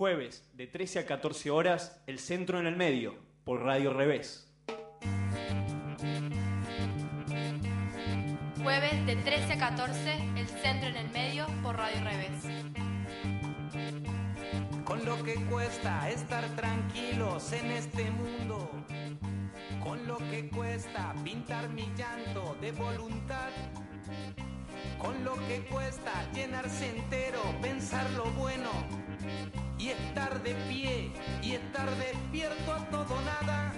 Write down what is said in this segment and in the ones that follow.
Jueves de 13 a 14 horas, El Centro en el Medio, por Radio Revés. Jueves de 13 a 14, El Centro en el Medio, por Radio Revés. Con lo que cuesta estar tranquilos en este mundo. Con lo que cuesta pintar mi llanto de voluntad. Con lo que cuesta llenarse entero, pensar lo bueno. Y estar de pie y estar despierto a todo nada.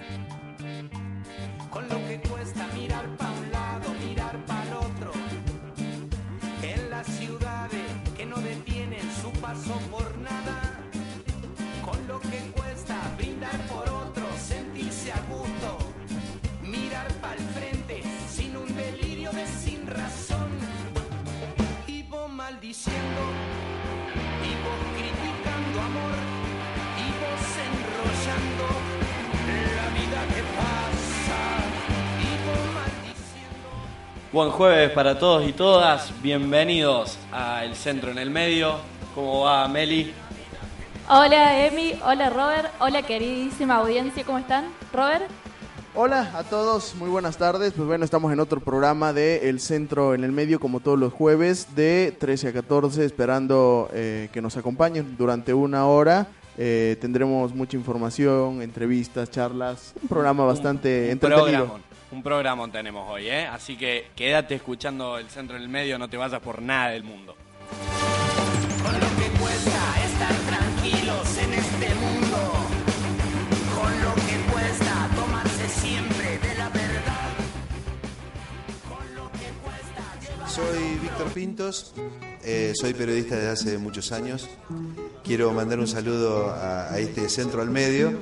Buen jueves para todos y todas, bienvenidos a El Centro en el Medio. ¿Cómo va Meli? Hola Emi, hola Robert, hola queridísima audiencia, ¿cómo están? Robert, Hola a todos, muy buenas tardes. Pues bueno, estamos en otro programa de El Centro en el Medio, como todos los jueves, de 13 a 14, esperando eh, que nos acompañen durante una hora. Eh, tendremos mucha información, entrevistas, charlas, un programa bastante un entretenido. Un programón tenemos hoy, ¿eh? Así que quédate escuchando El Centro en el Medio, no te vayas por nada del mundo. Con lo que cuesta estar tranquilos en este mundo. Con lo que cuesta tomarse siempre de la verdad. Con lo que cuesta llevar. Soy Víctor Pintos, eh, soy periodista desde hace muchos años. Quiero mandar un saludo a, a este centro al medio.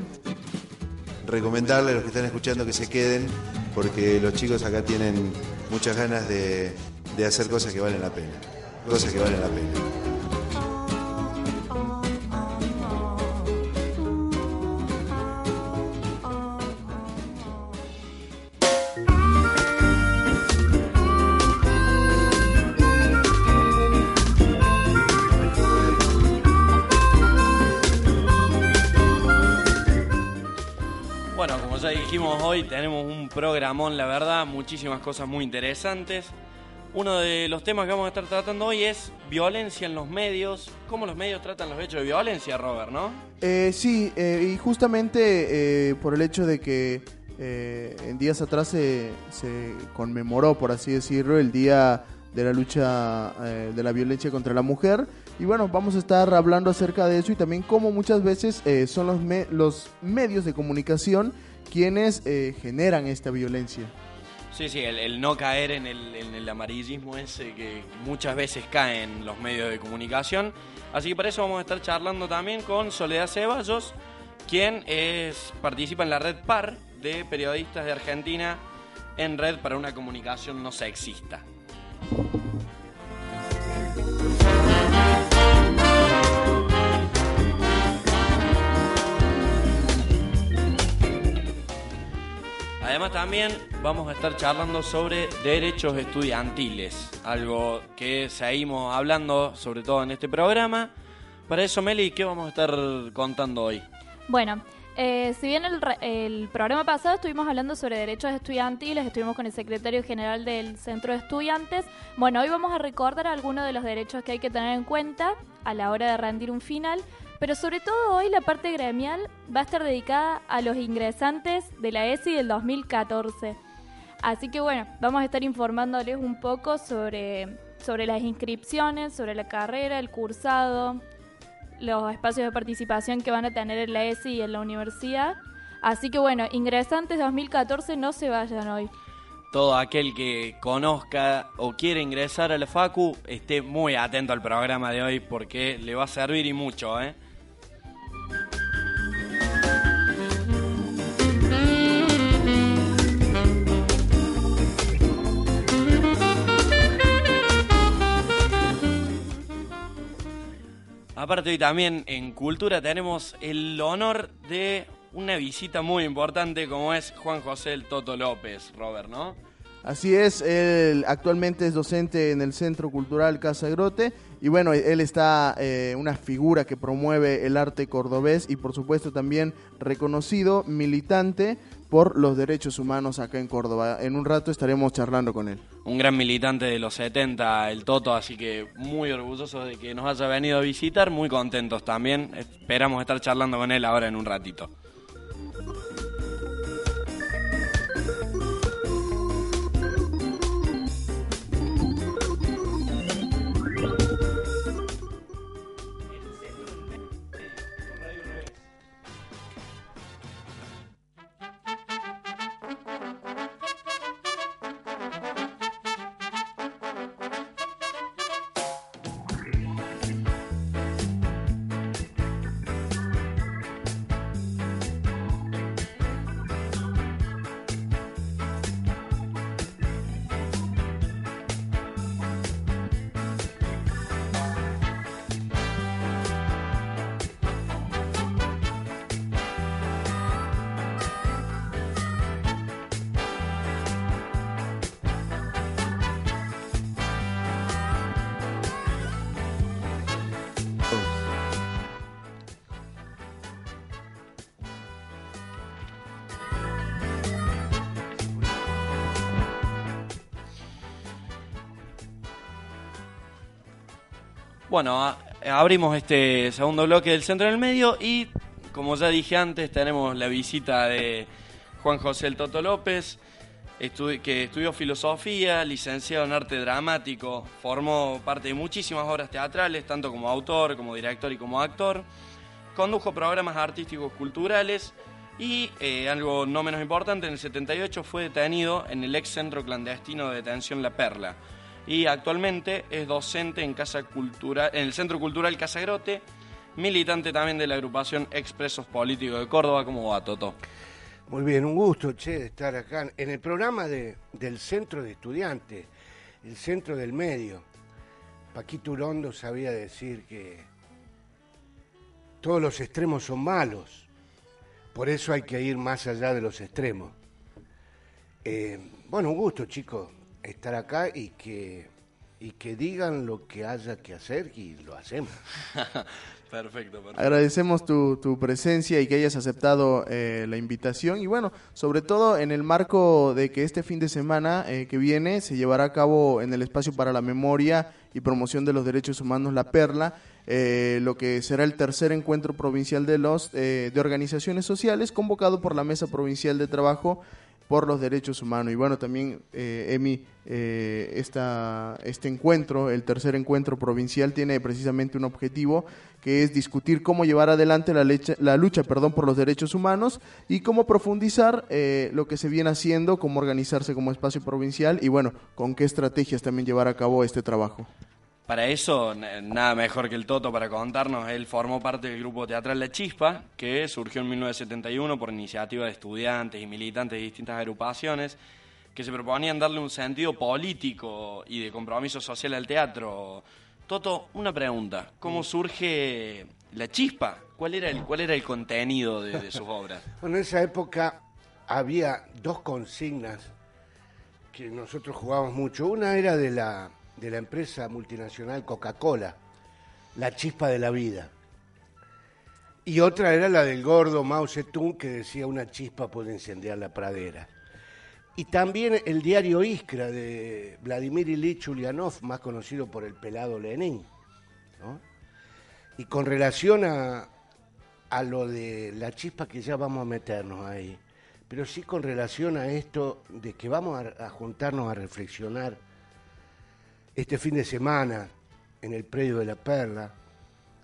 Recomendarle a los que están escuchando que se queden, porque los chicos acá tienen muchas ganas de, de hacer cosas que valen la pena. Cosas que valen la pena. Un programón, la verdad, muchísimas cosas muy interesantes. Uno de los temas que vamos a estar tratando hoy es violencia en los medios, cómo los medios tratan los hechos de violencia, Robert, ¿no? Eh, sí, eh, y justamente eh, por el hecho de que eh, en días atrás se, se conmemoró, por así decirlo, el Día de la Lucha eh, de la Violencia contra la Mujer. Y bueno, vamos a estar hablando acerca de eso y también cómo muchas veces eh, son los, me- los medios de comunicación quienes eh, generan esta violencia. Sí, sí, el, no caer en el, amarillismo ese que muchas veces cae en los medios de comunicación. Así que para eso vamos a estar charlando también con Soledad Ceballos, quien participa en la red PAR de periodistas de Argentina en red para una comunicación no sexista. Además también vamos a estar charlando sobre derechos estudiantiles, algo que seguimos hablando sobre todo en este programa. Para eso, Meli, ¿qué vamos a estar contando hoy? bueno, eh, si bien el, el programa pasado estuvimos hablando sobre derechos estudiantiles, estuvimos con el secretario general del Centro de Estudiantes, bueno, hoy vamos a recordar algunos de los derechos que hay que tener en cuenta a la hora de rendir un final, pero sobre todo hoy la parte gremial va a estar dedicada a los ingresantes de la ESI del 2014. Así que bueno, vamos a estar informándoles un poco sobre, sobre las inscripciones, sobre la carrera, el cursado, los espacios de participación que van a tener en la ESI y en la universidad. Así que bueno, ingresantes 2014 no se vayan hoy. Todo aquel que conozca o quiere ingresar a la FACU esté muy atento al programa de hoy porque le va a servir y mucho, ¿eh? Aparte hoy también en Cultura tenemos el honor de una visita muy importante como es Juan José el Toto López, Robert, ¿no? Así es, él actualmente es docente en el Centro Cultural Casa Grote y bueno, él está eh, una figura que promueve el arte cordobés y por supuesto también reconocido militante por los derechos humanos acá en Córdoba. En un rato estaremos charlando con él. Un gran militante de los 70, el Toto, así que muy orgulloso de que nos haya venido a visitar, muy contentos también. Esperamos estar charlando con él ahora en un ratito. Bueno, abrimos este segundo bloque del Centro del Medio y, como ya dije antes, tenemos la visita de Juan José El Toto López, que estudió filosofía, licenciado en arte dramático, formó parte de muchísimas obras teatrales, tanto como autor, como director y como actor, condujo programas artísticos culturales y, eh, algo no menos importante, en el 78 fue detenido en el ex centro clandestino de detención La Perla y actualmente es docente en, Casa Cultural, en el Centro Cultural Casagrote, militante también de la agrupación Expresos Políticos de Córdoba. ¿Cómo va, Toto? Muy bien, un gusto, che, de estar acá en el programa de, del Centro de Estudiantes, el Centro del Medio. Paquito Urondo sabía decir que todos los extremos son malos, por eso hay que ir más allá de los extremos. Eh, bueno, un gusto, chicos estar acá y que, y que digan lo que haya que hacer y lo hacemos. perfecto, perfecto. Agradecemos tu, tu, presencia y que hayas aceptado eh, la invitación y bueno, sobre todo en el marco de que este fin de semana eh, que viene se llevará a cabo en el espacio para la memoria y promoción de los derechos humanos La Perla, eh, lo que será el tercer encuentro provincial de los de organizaciones sociales convocado por la Mesa Provincial de Trabajo por los derechos humanos. Y bueno, también, eh, Emi, eh, esta, este encuentro, el tercer encuentro provincial, tiene precisamente un objetivo que es discutir cómo llevar adelante la, la lucha perdón, por los derechos humanos y cómo profundizar eh, lo que se viene haciendo, cómo organizarse como espacio provincial y bueno, con qué estrategias también llevar a cabo este trabajo. Para eso, nada mejor que el Toto para contarnos. Él formó parte del grupo teatral La Chispa, que surgió en 1971 por iniciativa de estudiantes y militantes de distintas agrupaciones que se proponían darle un sentido político y de compromiso social al teatro. Toto, una pregunta. ¿Cómo surge La Chispa? ¿Cuál era el, cuál era el contenido de, de sus obras? bueno, en esa época había dos consignas que nosotros jugábamos mucho. Una era de la de la empresa multinacional Coca-Cola, La chispa de la vida. Y otra era la del gordo Mao Zedong que decía una chispa puede incendiar la pradera. Y también el diario Iskra de Vladimir Ilich Ulyanov, más conocido por el pelado Lenin. Y con relación a, a lo de la chispa que ya vamos a meternos ahí, pero sí con relación a esto de que vamos a juntarnos a reflexionar este fin de semana en el predio de la Perla,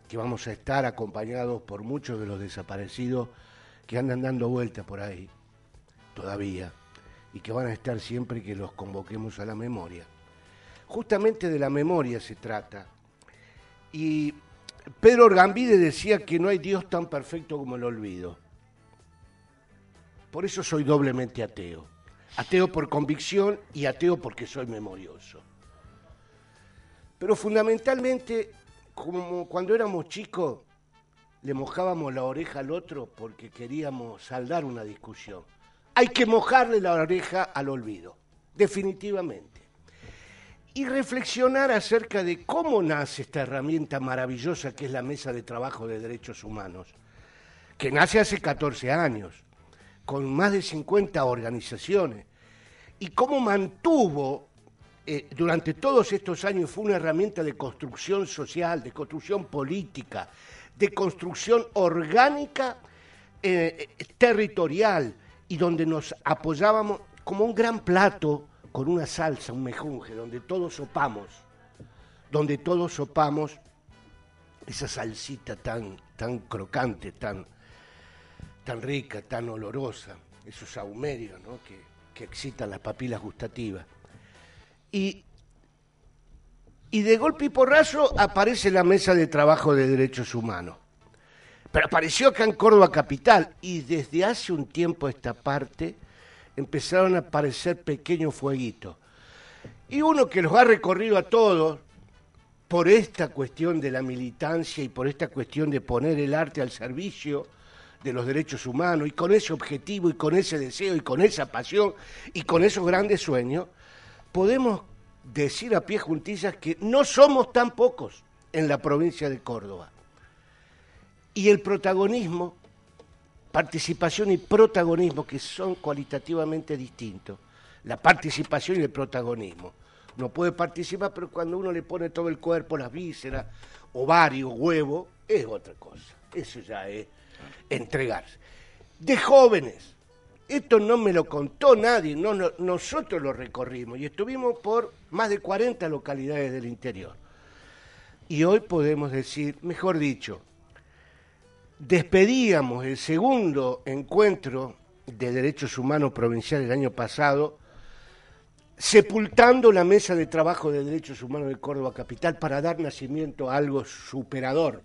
que vamos a estar acompañados por muchos de los desaparecidos que andan dando vueltas por ahí, todavía, y que van a estar siempre que los convoquemos a la memoria. Justamente de la memoria se trata. Y Pedro Orgambide decía que no hay Dios tan perfecto como el olvido. Por eso soy doblemente ateo. Ateo por convicción y ateo porque soy memorioso. Pero fundamentalmente, como cuando éramos chicos, le mojábamos la oreja al otro porque queríamos saldar una discusión. Hay que mojarle la oreja al olvido. definitivamente. Y reflexionar acerca de cómo nace esta herramienta maravillosa que es la Mesa de Trabajo de Derechos Humanos, que nace hace 14 años, con más de 50 organizaciones, y cómo mantuvo eh, durante todos estos años, fue una herramienta de construcción social, de construcción política, de construcción orgánica, eh, territorial, y donde nos apoyábamos como un gran plato con una salsa, un mejunje, donde todos sopamos, donde todos sopamos esa salsita tan, tan crocante, tan, tan rica, tan olorosa, esos saumerios ¿no? que, que excitan las papilas gustativas. Y, y de golpe y porrazo aparece la mesa de trabajo de derechos humanos. Pero apareció acá en Córdoba Capital y desde hace un tiempo a esta parte empezaron a aparecer pequeños fueguitos. Y uno que los ha recorrido a todos por esta cuestión de la militancia y por esta cuestión de poner el arte al servicio de los derechos humanos y con ese objetivo y con ese deseo y con esa pasión y con esos grandes sueños, podemos decir a pie juntillas que no somos tan pocos en la provincia de Córdoba. Y el protagonismo, participación y protagonismo, que son cualitativamente distintos, la participación y el protagonismo. No puede participar, pero cuando uno le pone todo el cuerpo, las vísceras, ovario, huevo, es otra cosa. Eso ya es entregarse. De jóvenes, esto no me lo contó nadie, no, no, nosotros lo recorrimos y estuvimos por más de 40 localidades del interior. Y hoy podemos decir, mejor dicho, despedíamos el segundo encuentro de derechos humanos provincial el año pasado, sepultando la mesa de trabajo de derechos humanos de Córdoba Capital para dar nacimiento a algo superador,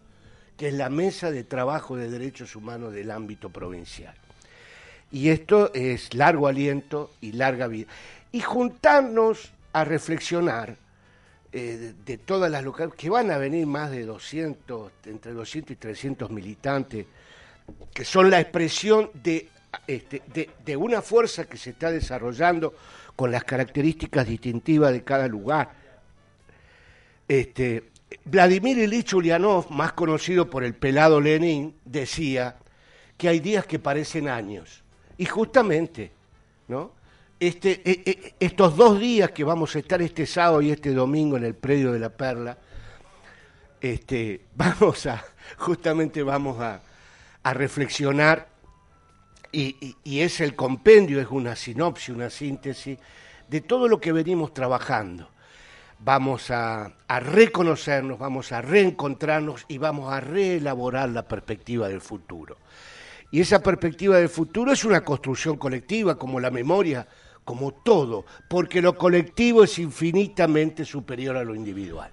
que es la mesa de trabajo de derechos humanos del ámbito provincial. Y esto es largo aliento y larga vida. Y juntarnos a reflexionar eh, de todas las localidades, que van a venir más de 200, entre 200 y 300 militantes, que son la expresión de, este, de una fuerza que se está desarrollando con las características distintivas de cada lugar. Este, Vladimir Ilich Ulyanov, más conocido por el pelado Lenin, decía que hay días que parecen años. Y justamente, ¿no? Este, e, e, estos dos días que vamos a estar este sábado y este domingo en el predio de la Perla, este, vamos a, justamente vamos a, a reflexionar y, es el compendio, es una sinopsis, una síntesis de todo lo que venimos trabajando. Vamos a, a reconocernos, vamos a reencontrarnos y vamos a reelaborar la perspectiva del futuro. Y esa perspectiva del futuro es una construcción colectiva, como la memoria, como todo, porque lo colectivo es infinitamente superior a lo individual.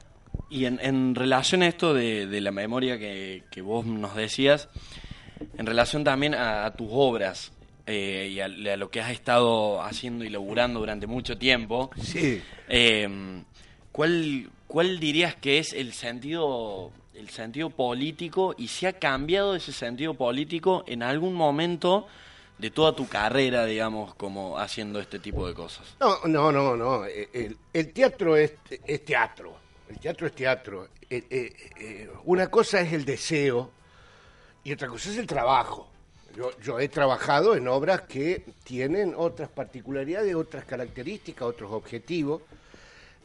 Y en, en relación a esto de, de la memoria que, que, vos nos decías, en relación también a, a tus obras eh, y a, a, lo que has estado haciendo y laburando durante mucho tiempo, sí. eh, ¿cuál, ¿cuál dirías que es el sentido, el sentido político y si ha cambiado ese sentido político en algún momento? de toda tu carrera, digamos, como haciendo este tipo de cosas. No, no, no, no. El, el teatro es, teatro. El teatro es teatro. Eh, eh, eh, una cosa es el deseo y otra cosa es el trabajo. Yo, yo, he trabajado en obras que tienen otras particularidades, otras características, otros objetivos.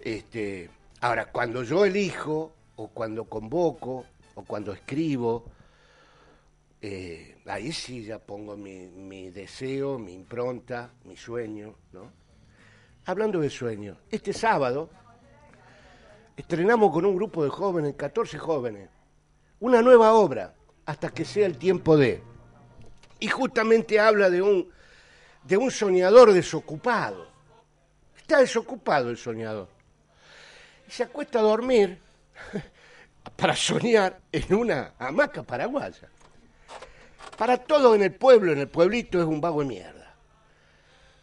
Este, ahora, cuando yo elijo, o cuando convoco, o cuando escribo, eh, ahí sí ya pongo mi, deseo, mi impronta, mi sueño, ¿no? Hablando de sueño, este sábado estrenamos con un grupo de jóvenes, 14 jóvenes, una nueva obra, hasta que sea el tiempo de. Y justamente habla de un, de un soñador desocupado. Está desocupado el soñador. Y se acuesta a dormir para soñar en una hamaca paraguaya. Para todo en el pueblo, en el pueblito, es un vago de mierda.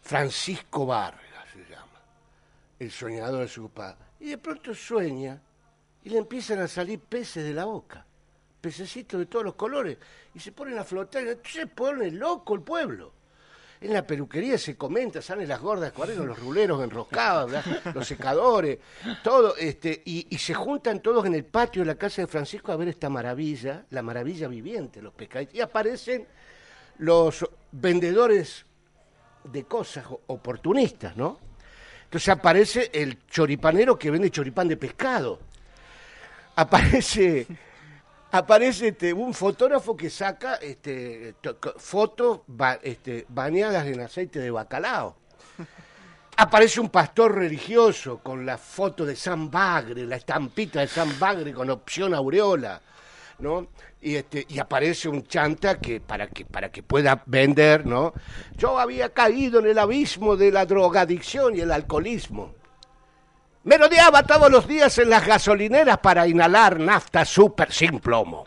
Francisco Vargas se llama, el soñador de su padre. Y de pronto sueña y le empiezan a salir peces de la boca, pececitos de todos los colores, y se ponen a flotar. Se pone loco el pueblo. En la peluquería se comenta, salen las gordas corriendo, los ruleros enroscados, los secadores, todo, este, y, se juntan todos en el patio de la casa de Francisco a ver esta maravilla, la maravilla viviente, los pescaditos. Y aparecen los vendedores de cosas oportunistas, ¿no? Entonces aparece el choripanero que vende choripán de pescado. Aparece, aparece este, un fotógrafo que saca este, fotos ba- este, bañadas en aceite de bacalao. Aparece un pastor religioso con la foto de San Bagre, la estampita de San Bagre con opción aureola, ¿no? Y, este, y aparece un chanta que para que para que pueda vender, ¿no? Yo había caído en el abismo de la drogadicción y el alcoholismo. Me rodeaba todos los días en las gasolineras para inhalar nafta súper sin plomo.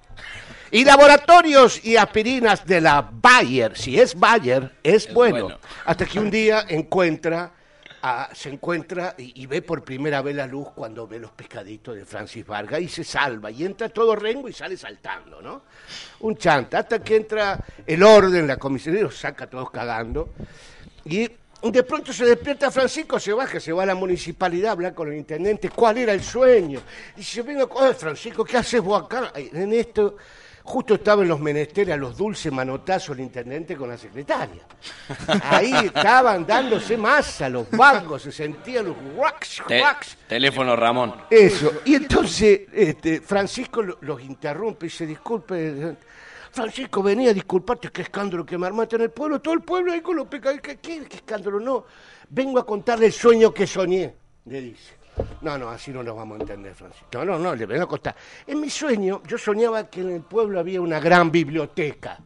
Y laboratorios y aspirinas de la Bayer, si es Bayer, es, Es bueno. bueno. Hasta que un día encuentra, a- se encuentra y, y ve por primera vez la luz cuando ve los pescaditos de Francis Vargas y se salva. Y entra todo rengo y sale saltando, ¿no? Un chanta. Hasta que entra el orden, la comisaría, los saca todos cagando. Y de pronto se despierta Francisco, se baja, se va a la municipalidad a hablar con el intendente, ¿cuál era el sueño? Y dice, venga, "Oye, Francisco, ¿qué haces vos acá? En esto, justo estaba en los menesteres a los dulces manotazos el intendente con la secretaria. Ahí estaban dándose masa los vagos, se sentían los wax, Te- wax. teléfono Ramón. Eso. Y entonces este, Francisco lo- los interrumpe y se disculpe. Francisco, venía a disculparte, qué escándalo que me armaste en el pueblo. Todo el pueblo ahí con los pecados. ¿Qué, qué, qué escándalo? No. Vengo a contarle el sueño que soñé, le dice. No, no, así no nos vamos a entender, Francisco. No, no, no, le vengo a contar. En mi sueño, yo soñaba que en el pueblo había una gran biblioteca.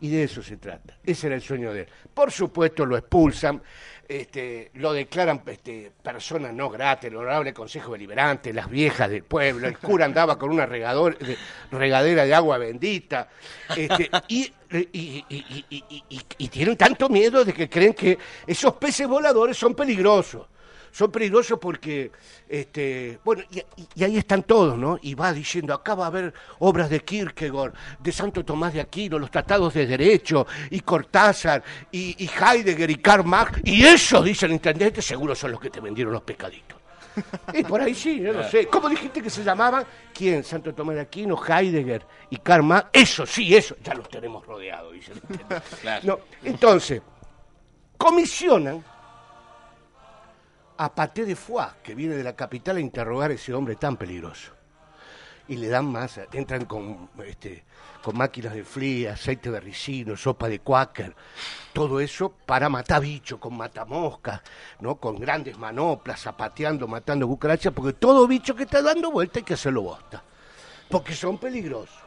Y de eso se trata. Ese era el sueño de él. Por supuesto lo expulsan, este, lo declaran este, persona no grata, el honorable Consejo Deliberante, las viejas del pueblo, el cura andaba con una de- regadera de agua bendita, este, y- y- y- y tienen tanto miedo de que creen que esos peces voladores son peligrosos. Son peligrosos porque, este, bueno, y, ahí están todos, ¿no? Y va diciendo, acá va a haber obras de Kierkegaard, de Santo Tomás de Aquino, los tratados de Derecho, y Cortázar, y, y Heidegger, y Karl Marx, y esos, dice el intendente, seguro son los que te vendieron los pescaditos. Y por ahí sí, yo no sé. ¿Cómo dijiste que se llamaban? ¿Quién? Santo Tomás de Aquino, Heidegger y Karl Marx. Eso, sí, eso, ya los tenemos rodeados, dice el intendente. Claro. No, entonces, comisionan a Paté de Foix, que viene de la capital, a interrogar a ese hombre tan peligroso. Y le dan masa, entran con, este, con máquinas de fría, aceite de ricino, sopa de cuáquer, todo eso para matar bichos, con matamoscas, ¿no? con grandes manoplas, zapateando, matando cucarachas, porque todo bicho que está dando vuelta hay que hacerlo bosta, porque son peligrosos.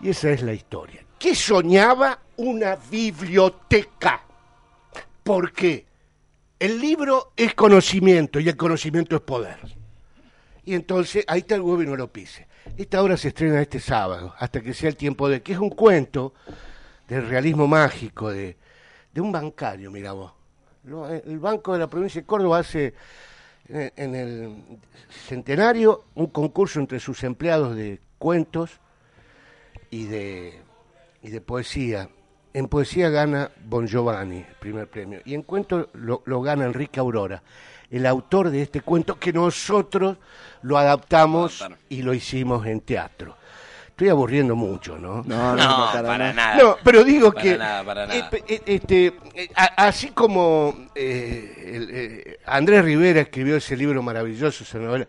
Y esa es la historia. ¿Qué soñaba una biblioteca? ¿Por qué? El libro es conocimiento y el conocimiento es poder. Y entonces, ahí está el huevo y no lo pise. Esta obra se estrena este sábado, hasta que sea el tiempo de que es un cuento del realismo mágico, de, un bancario, mira vos. Lo- El Banco de la Provincia de Córdoba hace eh, en el centenario un concurso entre sus empleados de cuentos y de, y de poesía. En poesía gana Bon Giovanni, el primer premio. Y en cuento lo, lo gana Enrique Aurora, el autor de este cuento que nosotros lo adaptamos y lo hicimos en teatro. Estoy aburriendo mucho, ¿no? No, no, No, para para nada. nada. No, pero digo Para que nada, para nada. eh, pe- eh, este, eh, así como eh, el, eh, Andrés Rivera escribió ese libro maravilloso, esa novela,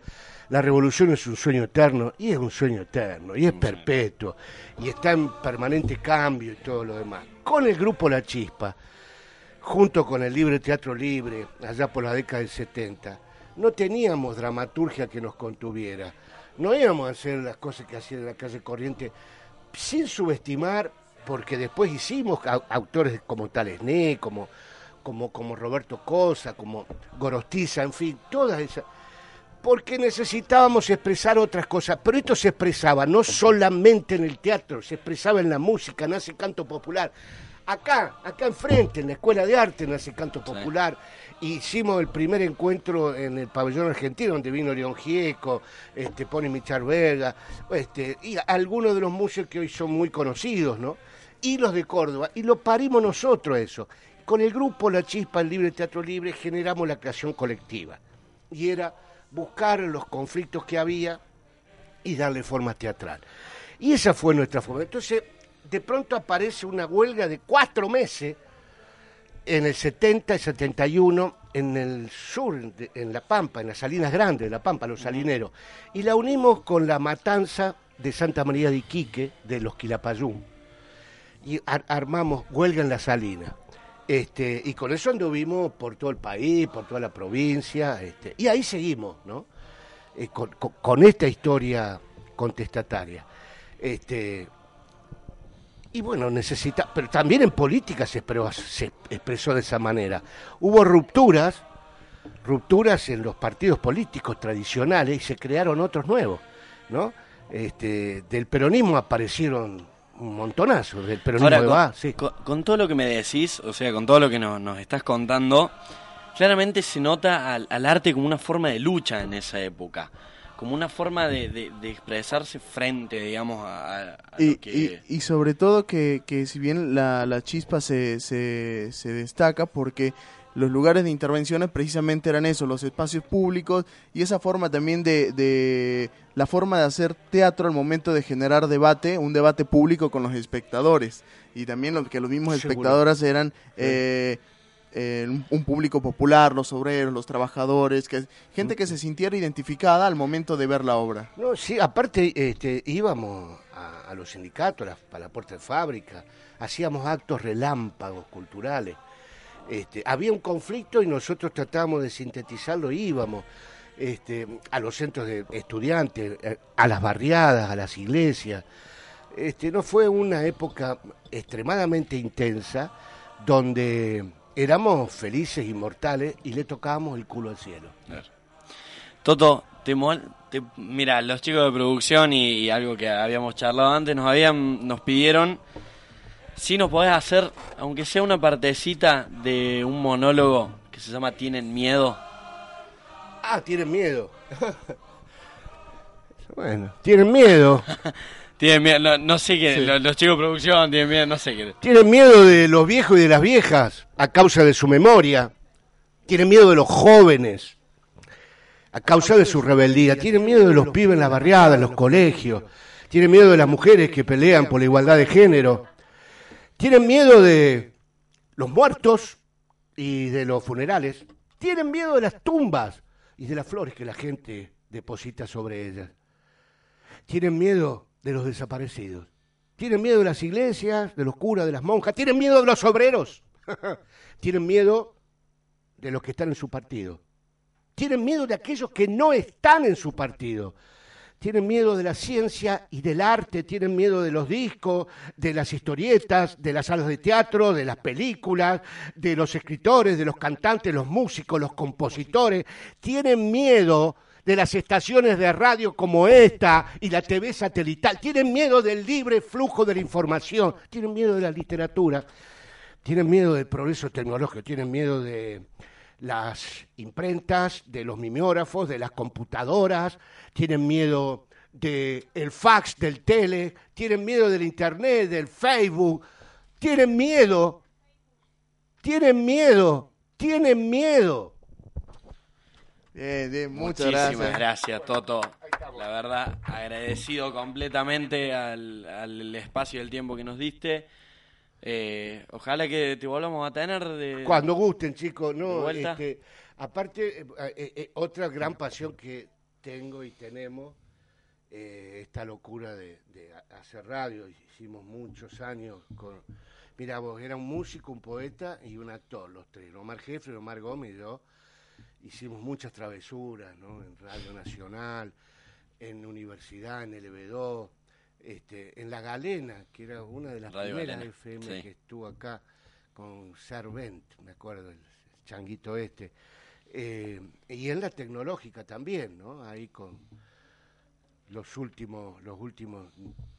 La revolución es un sueño eterno, y es un sueño eterno, y es perpetuo, y está en permanente cambio y todo lo demás. Con el grupo La Chispa, junto con el Libre Teatro Libre, allá por la década del 70, no teníamos dramaturgia que nos contuviera. No íbamos a hacer las cosas que hacían en la calle Corriente sin subestimar, porque después hicimos au- autores como Talesné, como, como, como Roberto Cosa, como Gorostiza, en fin, todas esas porque necesitábamos expresar otras cosas, pero esto se expresaba no solamente en el teatro, se expresaba en la música, nace canto popular. Acá, acá enfrente, en la Escuela de Arte, nace canto popular. Hicimos el primer encuentro en el pabellón argentino, donde vino León Gieco, este, Pony Michar Vega, este, y algunos de los músicos que hoy son muy conocidos, ¿no? y los de Córdoba, y lo parimos nosotros eso. Con el grupo La Chispa, el Libre Teatro Libre, generamos la creación colectiva. Y era buscar los conflictos que había y darle forma teatral. Y esa fue nuestra forma. Entonces, de pronto aparece una huelga de cuatro meses en el 70 y 71 en el sur, en La Pampa, en las Salinas Grandes de La Pampa, los salineros. Y la unimos con la matanza de Santa María de Iquique, de los Quilapayún. Y ar- armamos huelga en la Salina. Este, y con eso anduvimos por todo el país, por toda la provincia. Este, y ahí seguimos, ¿no? Eh, con, esta historia contestataria. Este, y bueno, necesita, pero también en política se expresó de esa manera. Hubo rupturas, rupturas en los partidos políticos tradicionales y se crearon otros nuevos, ¿no? Este, del peronismo aparecieron un montonazo, de con, Bá, sí. con- con todo lo que me decís, o sea, con todo lo que nos, nos estás contando, claramente se nota al, al arte como una forma de lucha en esa época, como una forma de, de- de expresarse frente, digamos, a, a Y, lo que... y- y sobre todo que, que si bien la, la chispa se, se, se destaca porque los lugares de intervenciones precisamente eran eso, los espacios públicos y esa forma también de, de la forma de hacer teatro al momento de generar debate, un debate público con los espectadores y también lo, que los mismos Seguro. espectadores eran eh, eh, un, un público popular, los obreros, los trabajadores, que gente que se sintiera identificada al momento de ver la obra. No, sí, aparte este, íbamos a, a los sindicatos, a la, a la puerta de fábrica, hacíamos actos relámpagos culturales. Este, había un conflicto y nosotros tratábamos de sintetizarlo y íbamos este, a los centros de estudiantes, a las barriadas, a las iglesias. Este, no fue una época extremadamente intensa donde éramos felices, inmortales y le tocábamos el culo al cielo. Toto, te te- mira, los chicos de producción y, y algo que habíamos charlado antes nos habían nos pidieron si nos podés hacer, aunque sea una partecita de un monólogo que se llama Tienen miedo. Ah, tienen miedo. bueno, tienen miedo. Tienen miedo, no, no sé qué, Sí. los, los chicos de producción tienen miedo, no sé qué. Tienen miedo de los viejos y de las viejas a causa de su memoria. Tienen miedo de los jóvenes a causa de su rebeldía. Tienen miedo de los pibes en la barriada, en los colegios. Tienen miedo de las mujeres que pelean por la igualdad de género. Tienen miedo de los muertos y de los funerales. Tienen miedo de las tumbas y de las flores que la gente deposita sobre ellas. Tienen miedo de los desaparecidos. Tienen miedo de las iglesias, de los curas, de las monjas. Tienen miedo de los obreros. Tienen miedo de los que están en su partido. Tienen miedo de aquellos que no están en su partido. Tienen miedo de la ciencia y del arte, tienen miedo de los discos, de las historietas, de las salas de teatro, de las películas, de los escritores, de los cantantes, los músicos, los compositores. Tienen miedo de las estaciones de radio como esta y la TV satelital. Tienen miedo del libre flujo de la información. Tienen miedo de la literatura. Tienen miedo del progreso tecnológico. Tienen miedo de las imprentas, de los mimeógrafos, de las computadoras, tienen miedo del fax, del tele, tienen miedo del internet, del Facebook, tienen miedo, tienen miedo, tienen miedo. Bien, bien, muchas Muchísimas gracias. gracias, Toto. La verdad, agradecido completamente al, al espacio y el tiempo que nos diste. Eh, ojalá que te volvamos a tener de... Cuando gusten, chicos, ¿De no, este, aparte, eh, eh, eh, otra gran pasión que tengo y tenemos, esta locura de, de ha- hacer radio, hicimos muchos años con, mira vos, era un músico, un poeta y un actor, los tres, Omar Jeffrey, Omar Gómez y yo, hicimos muchas travesuras, ¿no? En Radio Nacional, en Universidad, en LB2, este, en La Galena, que era una de las Radio primeras Galena, FM sí. que estuvo acá con Servent, me acuerdo, el changuito este. Eh, y en la tecnológica también, ¿no? Ahí con los últimos, los últimos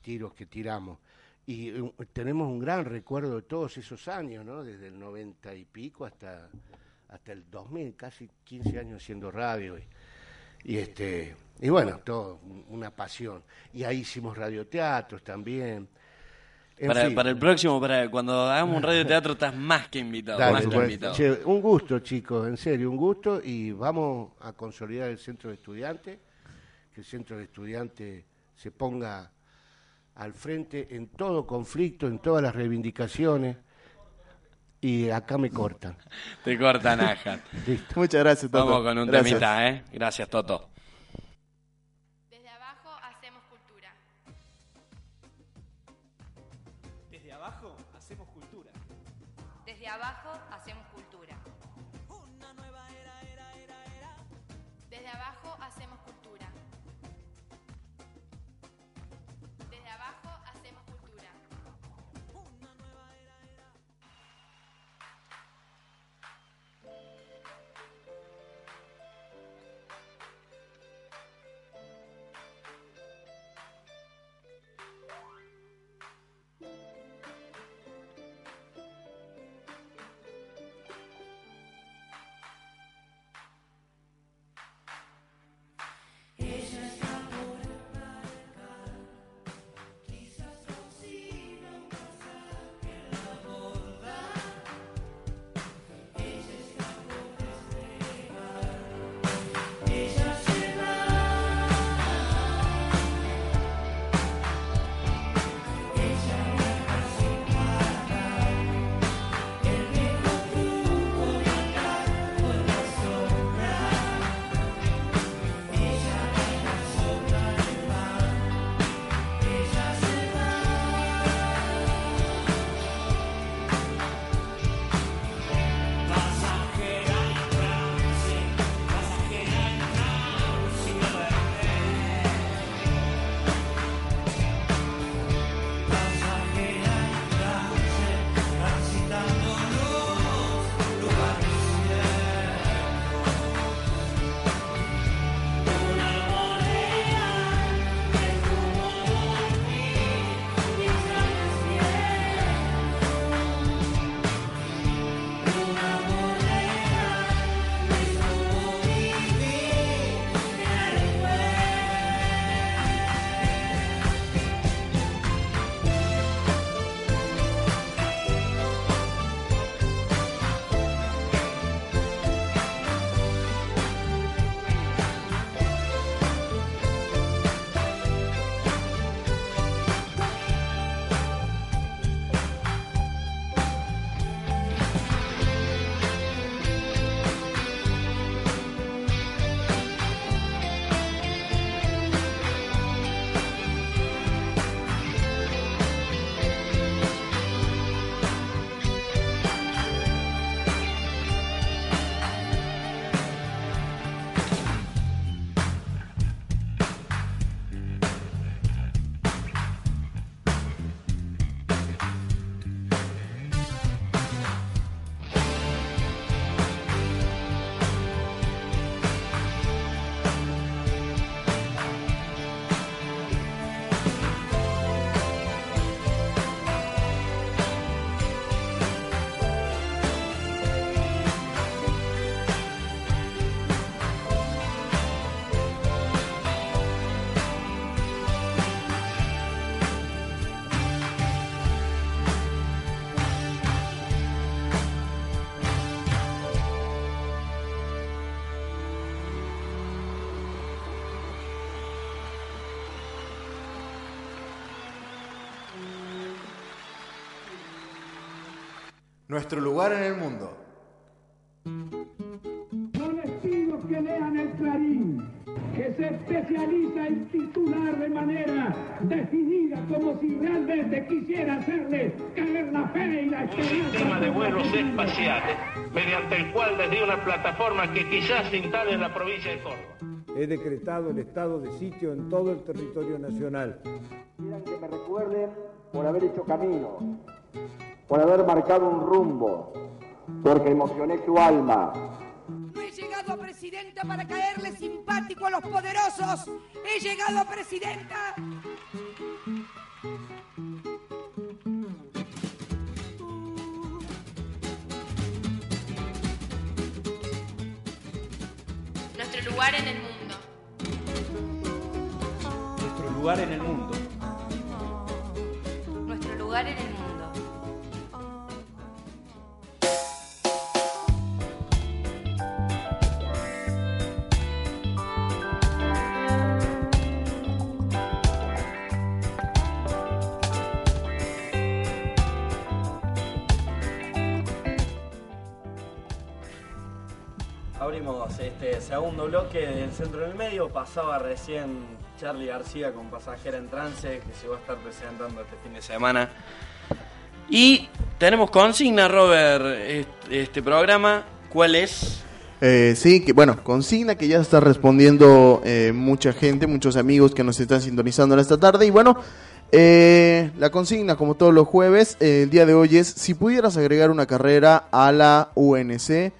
tiros que tiramos. Y eh, tenemos un gran recuerdo de todos esos años, ¿no? Desde el 90 y pico hasta, hasta el 2000, casi 15 años haciendo radio. Y, y este y bueno, todo un- una pasión. Y ahí hicimos radioteatros también. Para, para el próximo, para cuando hagamos un radioteatro, estás más que invitado. Dale, más que pues. invitado. Che, un gusto, chicos, en serio, un gusto. Y vamos a consolidar el centro de estudiantes, que el centro de estudiantes se ponga al frente en todo conflicto, en todas las reivindicaciones. Y acá me cortan. Te cortan, Aja. Listo. Muchas gracias, Toto. Vamos con un Gracias. temita, ¿eh? Gracias, Toto. Desde abajo hacemos cultura. Desde abajo hacemos cultura. Desde abajo hacemos cultura. Desde abajo Nuestro lugar en el mundo. No les pido que lean el Clarín, que se especializa en titular de manera decidida como si realmente quisiera hacerle caer la fe y la un esperanza. sistema de vuelos espaciales mediante el cual desde una plataforma que quizás se instale en la provincia de Córdoba. He decretado el estado de sitio en todo el territorio nacional. Quieran que me recuerden por haber hecho camino, por haber marcado un rumbo, porque emocioné su alma. No he llegado a presidenta para caerle simpático a los poderosos. He llegado a presidenta. Nuestro lugar en el mundo. Nuestro lugar en el mundo. Nuestro lugar lugar en el mundo. Este segundo bloque del centro del medio. Pasaba recién Charlie García con Pasajera en Trance, que se va a estar presentando este fin de semana. Y tenemos consigna, Robert, este, programa. ¿Cuál es? Eh, sí, que bueno, consigna que ya está respondiendo eh, mucha gente, muchos amigos que nos están sintonizando en esta tarde. Y bueno, eh, la consigna, como todos los jueves, el día de hoy es, si pudieras agregar una carrera a la UNC,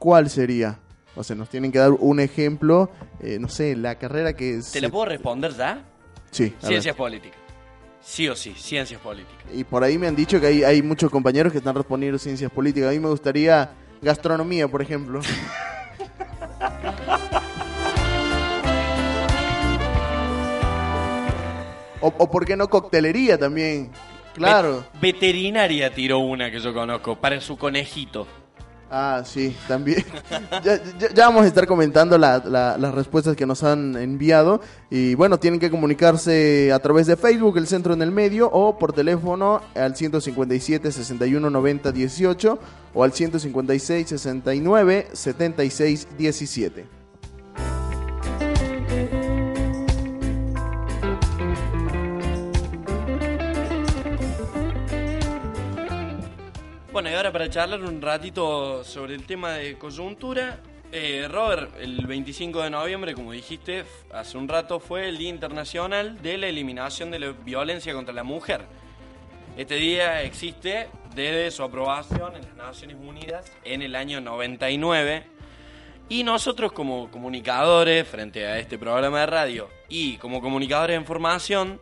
¿cuál sería? O sea, nos tienen que dar un ejemplo, eh, no sé, la carrera que... ¿Te se- la puedo responder ya? Sí. Ciencias políticas. Sí o sí, ciencias políticas. Y por ahí me han dicho que hay, hay muchos compañeros que están respondiendo ciencias políticas. A mí me gustaría gastronomía, por ejemplo. o, o por qué no coctelería también. Claro. Ve- veterinaria tiró una que yo conozco, para su conejito. Ah, sí, también. ya, ya- vamos a estar comentando la- la- las respuestas que nos han enviado. Y bueno, tienen que comunicarse a través de Facebook, el centro en el medio, o por teléfono al 157 61 90 18 o al 156 69 76 17. Bueno, y ahora para charlar un ratito sobre el tema de coyuntura, eh, Robert, el 25 de noviembre, como dijiste hace un rato, fue el Día Internacional de la Eliminación de la Violencia contra la Mujer. Este día existe desde su aprobación en las Naciones Unidas en el año 99 y nosotros como comunicadores frente a este programa de radio y como comunicadores en formación,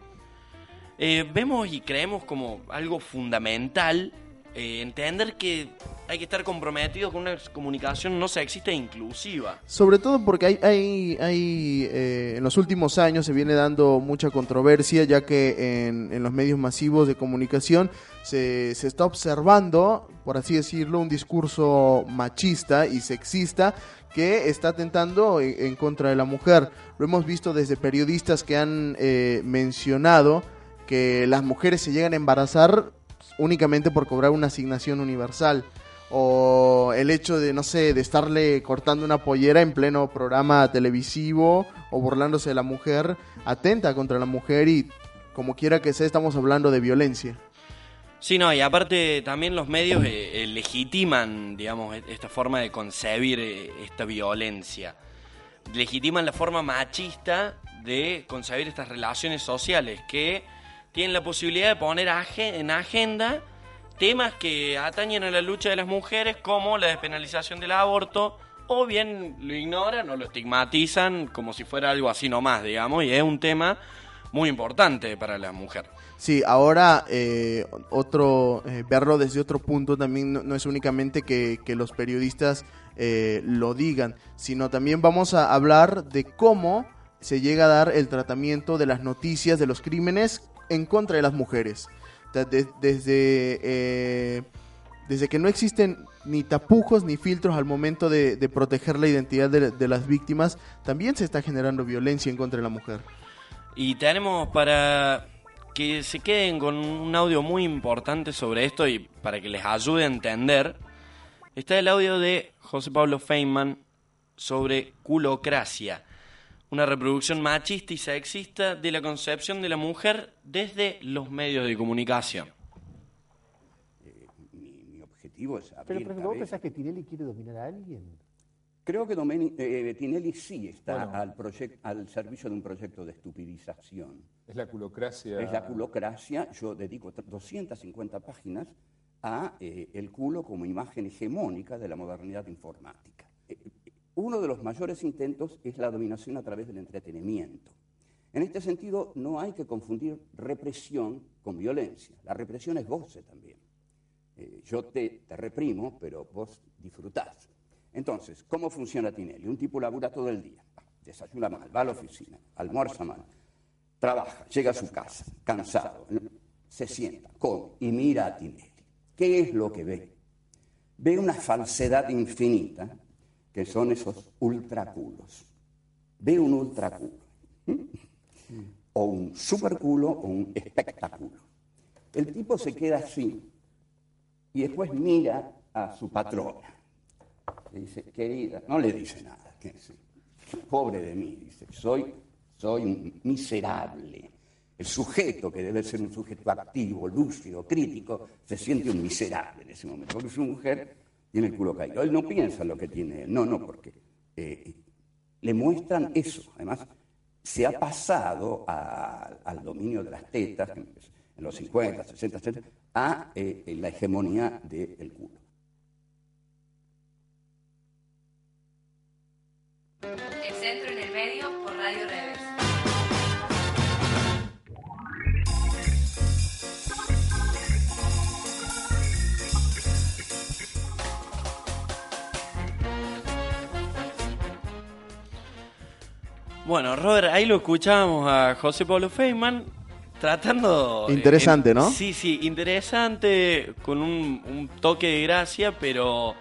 eh, vemos y creemos como algo fundamental eh, entender que hay que estar comprometidos con una comunicación no sexista e inclusiva. Sobre todo porque hay, hay, hay eh, en los últimos años se viene dando mucha controversia, ya que en, en los medios masivos de comunicación se, se está observando, por así decirlo, un discurso machista y sexista que está atentando en, en contra de la mujer. Lo hemos visto desde periodistas que han eh, mencionado que las mujeres se llegan a embarazar únicamente por cobrar una asignación universal o el hecho de, no sé, de estarle cortando una pollera en pleno programa televisivo o burlándose de la mujer, atenta contra la mujer y como quiera que sea, estamos hablando de violencia. Sí, no, y aparte también los medios eh, eh, legitiman, digamos, e- esta forma de concebir eh, esta violencia. Legitiman la forma machista de concebir estas relaciones sociales que tienen la posibilidad de poner en agenda temas que atañen a la lucha de las mujeres como la despenalización del aborto o bien lo ignoran o lo estigmatizan como si fuera algo así nomás, digamos, y es un tema muy importante para la mujer. Sí, ahora eh, otro eh, verlo desde otro punto también no, es únicamente que, que los periodistas eh, lo digan, sino también vamos a hablar de cómo se llega a dar el tratamiento de las noticias de los crímenes en contra de las mujeres. Desde, eh, desde que no existen ni tapujos ni filtros al momento de, de proteger la identidad de, de las víctimas, también se está generando violencia en contra de la mujer. Y tenemos para que se queden con un audio muy importante sobre esto y para que les ayude a entender, está el audio de José Pablo Feynman sobre culocracia, una reproducción machista y sexista de la concepción de la mujer desde los medios de comunicación. Mi objetivo es abrir Pero, por ejemplo, ¿vos pensás que Tinelli quiere dominar a alguien? Creo que Domeni- eh, Tinelli sí está Bueno. al, proyec- al servicio de un proyecto de estupidización. Es la culocracia. Es la culocracia. Yo dedico t- 250 páginas a eh, el culo como imagen hegemónica de la modernidad informática. Uno de los mayores intentos es la dominación a través del entretenimiento. En este sentido, no hay que confundir represión con violencia. La represión es goce también. Eh, yo te, te reprimo, pero vos disfrutás. Entonces, ¿cómo funciona Tinelli? Un tipo labura todo el día, desayuna mal, va a la oficina, almuerza mal, trabaja, llega a su casa, cansado, se sienta, come y mira a Tinelli. ¿Qué es lo que ve? Ve una falsedad infinita, que son esos ultraculos. Ve un ultraculo, o un superculo o un espectáculo. El tipo se queda así y después mira a su patrona. Le dice, querida, no le dice nada. Pobre de mí, dice, soy, soy miserable. El sujeto, que debe ser un sujeto activo, lúcido, crítico, se siente un miserable en ese momento. Porque su mujer tiene el culo caído. Él no piensa en lo que tiene él, no, no, porque eh, le muestran eso. Además, se ha pasado al dominio de las tetas, en los 50, 60, 70, a eh, la hegemonía del culo. Bueno, Robert, ahí lo escuchábamos a José Pablo Feynman tratando... Interesante, eh, ¿no? Sí, sí, interesante, con un, un toque de gracia, pero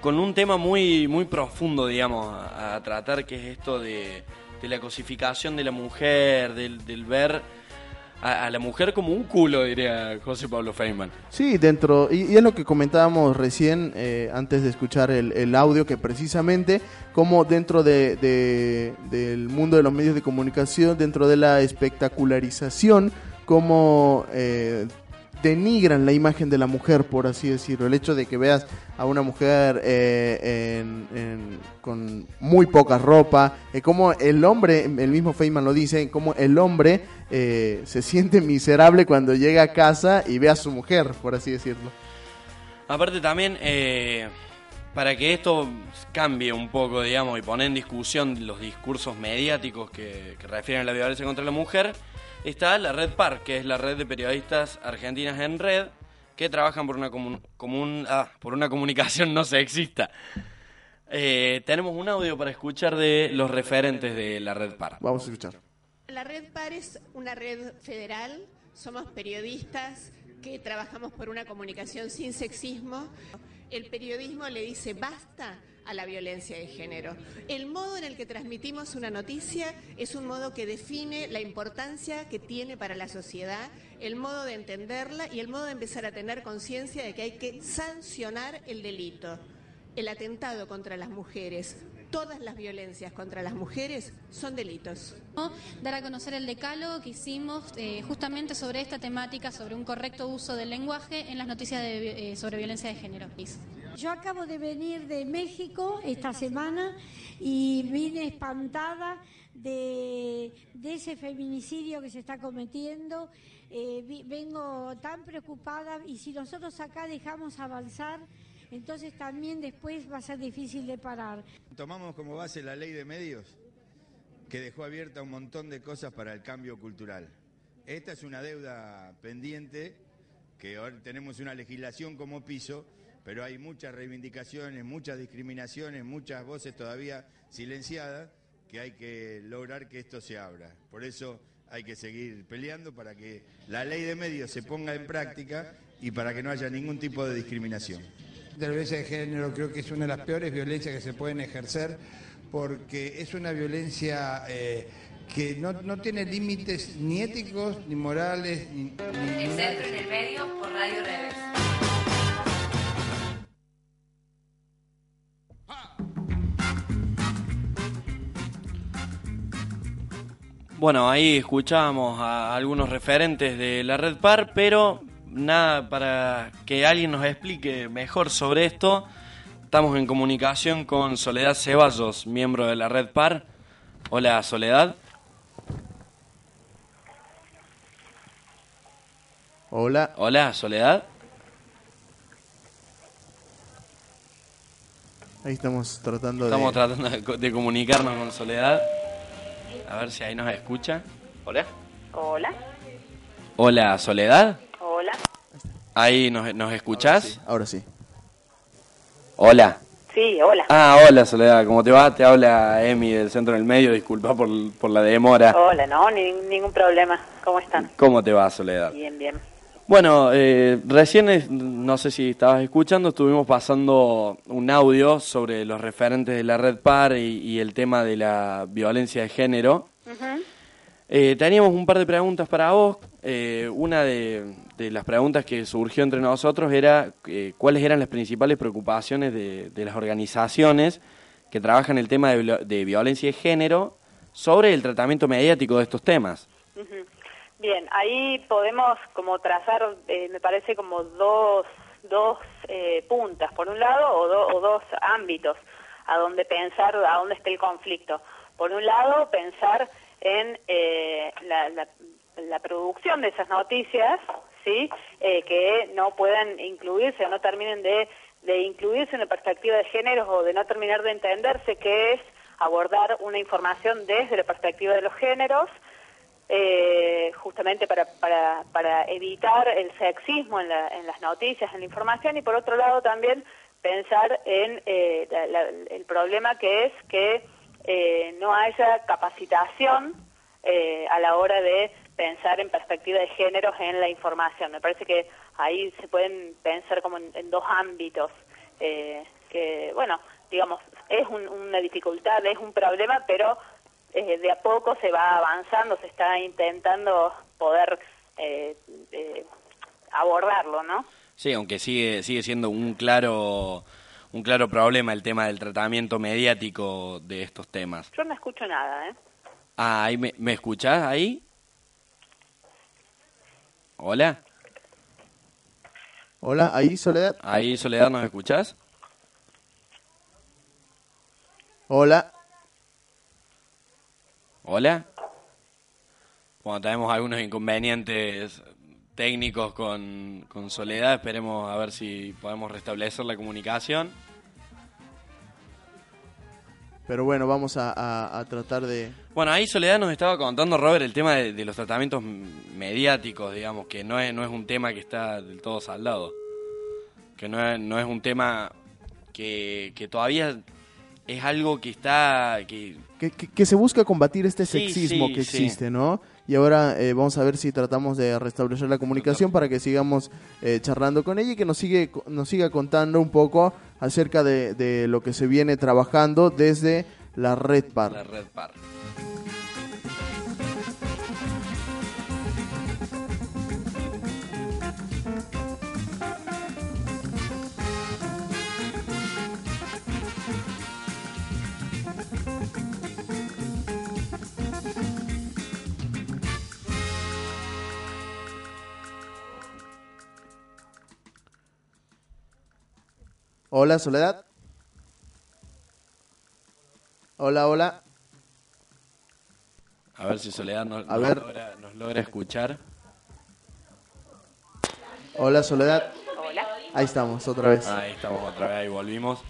con un tema muy, muy profundo, digamos, a, a tratar, que es esto de, de la cosificación de la mujer, del, del ver a, a la mujer como un culo, diría José Pablo Feynman. Sí, dentro, y, es lo que comentábamos recién eh, antes de escuchar el, el audio, que precisamente como dentro de, de- del mundo de los medios de comunicación, dentro de la espectacularización, como eh, denigran la imagen de la mujer, por así decirlo. El hecho de que veas a una mujer eh, con muy poca ropa, eh, como el hombre, el mismo Feynman lo dice, como el hombre eh, se siente miserable cuando llega a casa y ve a su mujer, por así decirlo. Aparte también, eh, para que esto cambie un poco, digamos, y poner en discusión los discursos mediáticos que, que refieren a la violencia contra la mujer, está la Red PAR, que es la red de periodistas argentinas en red, que trabajan por una, comun- comun- ah, por una comunicación no sexista. Eh, tenemos un audio para escuchar de los referentes de la Red PAR. Vamos a escuchar. La Red PAR es una red federal, somos periodistas que trabajamos por una comunicación sin sexismo. El periodismo le dice basta a la violencia de género. El modo en el que transmitimos una noticia es un modo que define la importancia que tiene para la sociedad, el modo de entenderla y el modo de empezar a tener conciencia de que hay que sancionar el delito. El atentado contra las mujeres, todas las violencias contra las mujeres son delitos. dar a conocer el decálogo que hicimos eh, justamente sobre esta temática, sobre un correcto uso del lenguaje en las noticias de eh, sobre violencia de género. Yo acabo de venir de México esta semana y vine espantada de, de ese feminicidio que se está cometiendo. Eh, vi- vengo tan preocupada y si nosotros acá dejamos avanzar, entonces también después va a ser difícil de parar. Tomamos como base la ley de medios, que dejó abierta un montón de cosas para el cambio cultural. Esta es una deuda pendiente, que ahora tenemos una legislación como piso, pero hay muchas reivindicaciones, muchas discriminaciones, muchas voces todavía silenciadas, que hay que lograr que esto se abra. Por eso hay que seguir peleando para que la ley de medios se ponga en práctica y para que no haya ningún tipo de discriminación. La violencia de género creo que es una de las peores violencias que se pueden ejercer porque es una violencia eh, que no, no tiene límites ni éticos, ni morales, ni, ni- El centro en el medio por Radio Revés. Bueno, ahí escuchábamos a algunos referentes de la Red PAR, pero nada para que alguien nos explique mejor sobre esto. Estamos en comunicación con Soledad Ceballos, miembro de la Red PAR. Hola, Soledad. Hola. Hola, Soledad. Ahí estamos tratando Estamos de... tratando de, co- de comunicarnos con Soledad. A ver si ahí nos escucha. Hola. Hola, Hola, Soledad. Hola. Ahí nos, nos escuchás. Ahora sí. Hola. Sí, hola. Ah, hola Soledad, ¿cómo te va? Te habla Emi del Centro del Medio, disculpa por, por la demora. Hola, no, ni- ningún problema. ¿Cómo están? ¿Cómo te va, Soledad? Bien, bien. Bueno, eh, recién, es- no sé si estabas escuchando, estuvimos pasando un audio sobre los referentes de la Red Par y, y el tema de la violencia de género. Eh, teníamos un par de preguntas para vos. Eh, una de, las preguntas que surgió entre nosotros era eh, cuáles eran las principales preocupaciones de, de las organizaciones que trabajan el tema de, violencia de género sobre el tratamiento mediático de estos temas. Bien, ahí podemos como trazar, eh, me parece como dos, dos puntas, por un lado, o, do- o dos ámbitos a donde pensar, a dónde está el conflicto. Por un lado, pensar en eh, la, la- la producción de esas noticias, ¿sí? Eh, que no puedan incluirse o no terminen de, de incluirse en la perspectiva de géneros o de no terminar de entenderse qué es abordar una información desde la perspectiva de los géneros, eh, justamente para, para, para evitar el sexismo en, la- en las noticias, en la información, y por otro lado también pensar en eh, la- la- el problema que es que eh, no haya capacitación eh, a la hora de pensar en perspectiva de géneros en la información. Me parece que ahí se pueden pensar como en, dos ámbitos eh, que, bueno, digamos, es un- una dificultad, es un problema, pero eh, de a poco se va avanzando, se está intentando poder eh, eh, abordarlo, ¿no? Sí, aunque sigue, sigue siendo un claro, un claro problema el tema del tratamiento mediático de estos temas. Yo no escucho nada, ¿eh? Ah, ahí me, ¿me escuchás ahí? Hola, Hola, ahí Soledad. ahí Soledad, ¿nos escuchás? Hola. Hola. Bueno, tenemos algunos inconvenientes técnicos con, con Soledad, esperemos a ver si podemos restablecer la comunicación. Pero bueno, vamos a, a- a tratar de... Bueno, ahí Soledad nos estaba contando, Robert, el tema de, de los tratamientos mediáticos, digamos, que no es, no es un tema que está del todo saldado. Que no es, no es un tema que, que todavía es algo que está... Que, Que, que- que se busca combatir este Sí, sexismo sí, que sí. existe, ¿no? Y ahora eh, vamos a ver si tratamos de restablecer la comunicación para que sigamos eh, charlando con ella y que nos, sigue, nos siga contando un poco acerca de, de lo que se viene trabajando desde la Red Par. Hola, Soledad. Hola, hola. A ver si Soledad nos, A nos ver. logra, nos logra escuchar. Hola, Soledad. Hola. Ahí estamos, otra vez. Ahí estamos otra vez, ahí volvimos.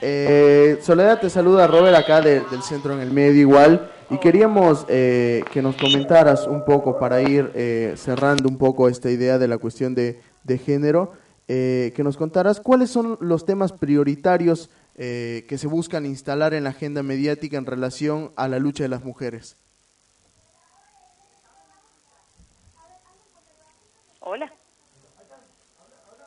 Eh, Soledad, te saluda Robert acá de- del centro en el medio igual y queríamos eh, que nos comentaras un poco para ir eh, cerrando un poco esta idea de la cuestión de, de género, eh, que nos contaras cuáles son los temas prioritarios eh, que se buscan instalar en la agenda mediática en relación a la lucha de las mujeres. Hola.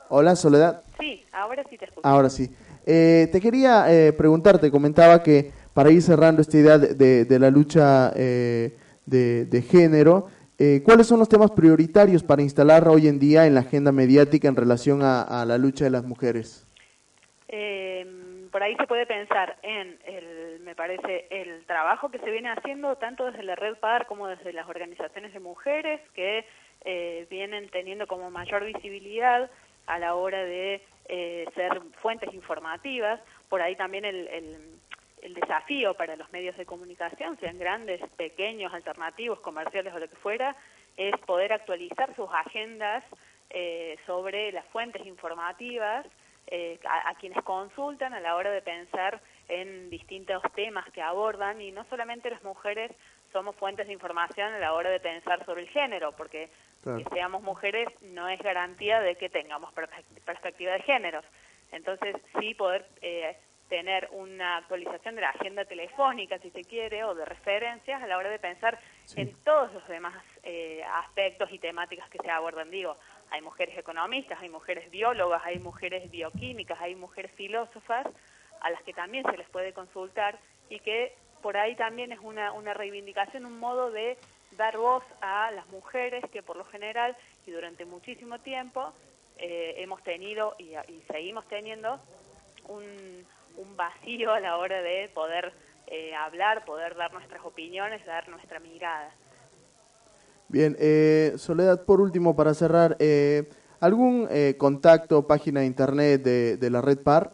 Hola, Soledad. Sí, ahora sí te escucho. Ahora sí. Eh, te quería eh, preguntar, te comentaba que para ir cerrando esta idea de, de- de la lucha eh, de, de género, eh, ¿cuáles son los temas prioritarios para instalar hoy en día en la agenda mediática en relación a, la lucha de las mujeres? Eh, por ahí se puede pensar en, el, me parece, el trabajo que se viene haciendo tanto desde la Red PAR como desde las organizaciones de mujeres que eh, vienen teniendo como mayor visibilidad a la hora de eh, ser fuentes informativas. Por ahí también el, el, el desafío para los medios de comunicación, sean grandes, pequeños, alternativos, comerciales o lo que fuera, es poder actualizar sus agendas eh, sobre las fuentes informativas eh, a, a quienes consultan a la hora de pensar en distintos temas que abordan y no solamente las mujeres somos fuentes de información a la hora de pensar sobre el género, porque Claro. que seamos mujeres no es garantía de que tengamos perspe- perspectiva de géneros. Entonces, sí poder eh, tener una actualización de la agenda telefónica, si se quiere, o de referencias a la hora de pensar en todos los demás eh, aspectos y temáticas que se abordan. Digo, hay mujeres economistas, hay mujeres biólogas, hay mujeres bioquímicas, hay mujeres filósofas, a las que también se les puede consultar y que por ahí también es una, una reivindicación, un modo de dar voz a las mujeres que por lo general y durante muchísimo tiempo eh, hemos tenido y, y seguimos teniendo un, un vacío a la hora de poder eh, hablar, poder dar nuestras opiniones, dar nuestra mirada. Bien, eh, Soledad, por último, para cerrar, eh, ¿algún eh, contacto, página de internet de, de la Red PAR?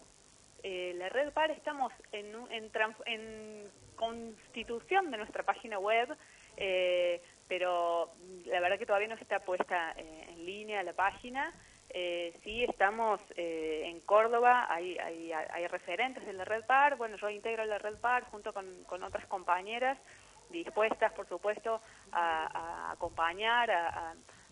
Eh, la Red PAR estamos en, en, en constitución de nuestra página web, eh, pero la verdad que todavía no está puesta eh, en línea la página. Eh, sí, estamos eh, en Córdoba, hay, hay, hay referentes de la Red PAR, bueno, yo integro la Red PAR junto con, con otras compañeras dispuestas, por supuesto, a, a acompañar, a,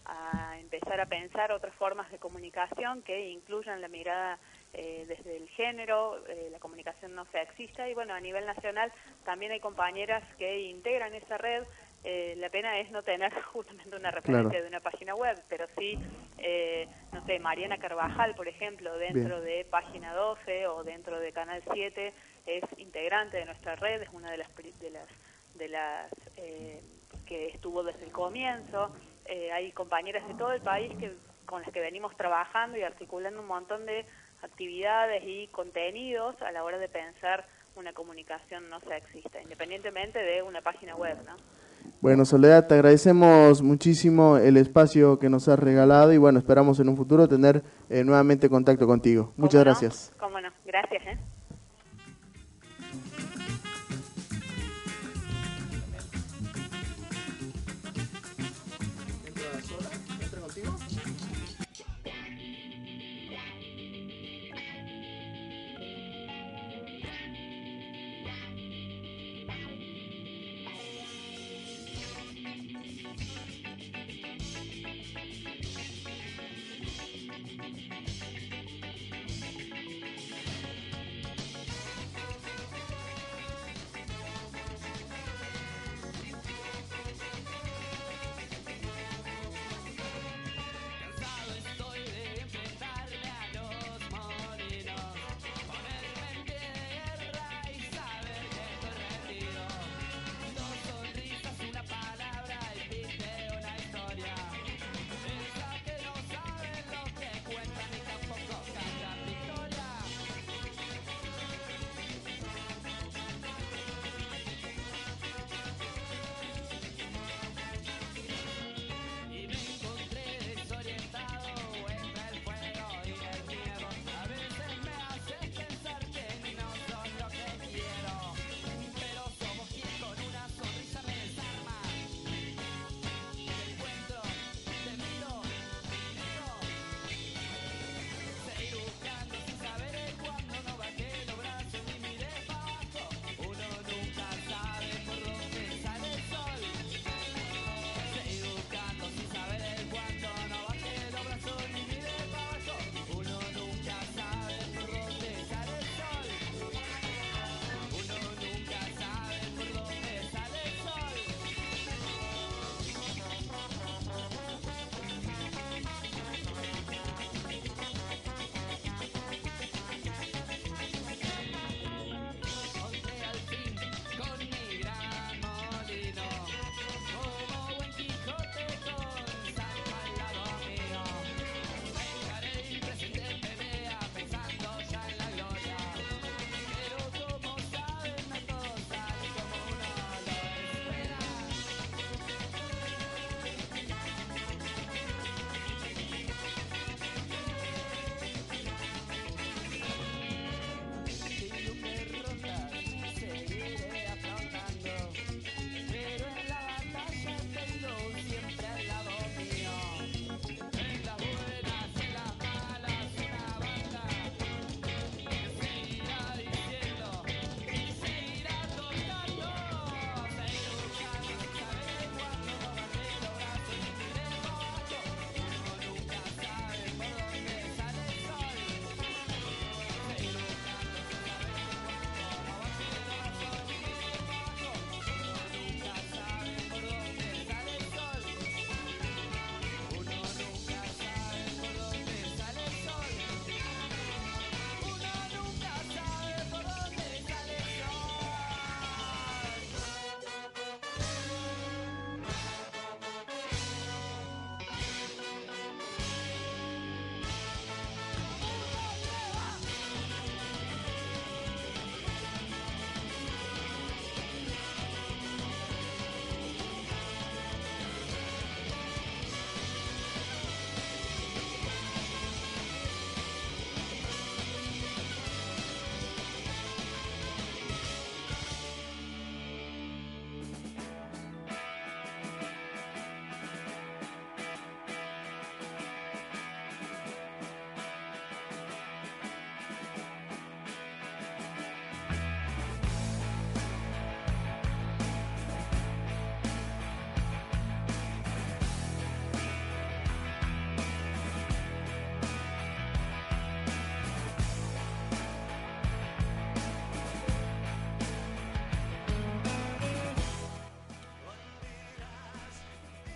a- empezar a pensar otras formas de comunicación que incluyan la mirada eh, desde el género, eh, la comunicación no sexista y bueno, a nivel nacional también hay compañeras que integran esa red. Eh, la pena es no tener justamente una referencia Claro. de una página web, pero sí, eh, no sé, Mariana Carvajal, por ejemplo, dentro de Página 12 o dentro de Canal 7, es integrante de nuestra red, es una de las, de las, de las eh, que estuvo desde el comienzo. Eh, hay compañeras de todo el país que con las que venimos trabajando y articulando un montón de actividades y contenidos a la hora de pensar una comunicación no sexista, independientemente de una página web, ¿no? Bueno, Soledad, te agradecemos muchísimo el espacio que nos has regalado y bueno, esperamos en un futuro tener eh, nuevamente contacto contigo. Muchas gracias. Cómo no, gracias, ¿eh?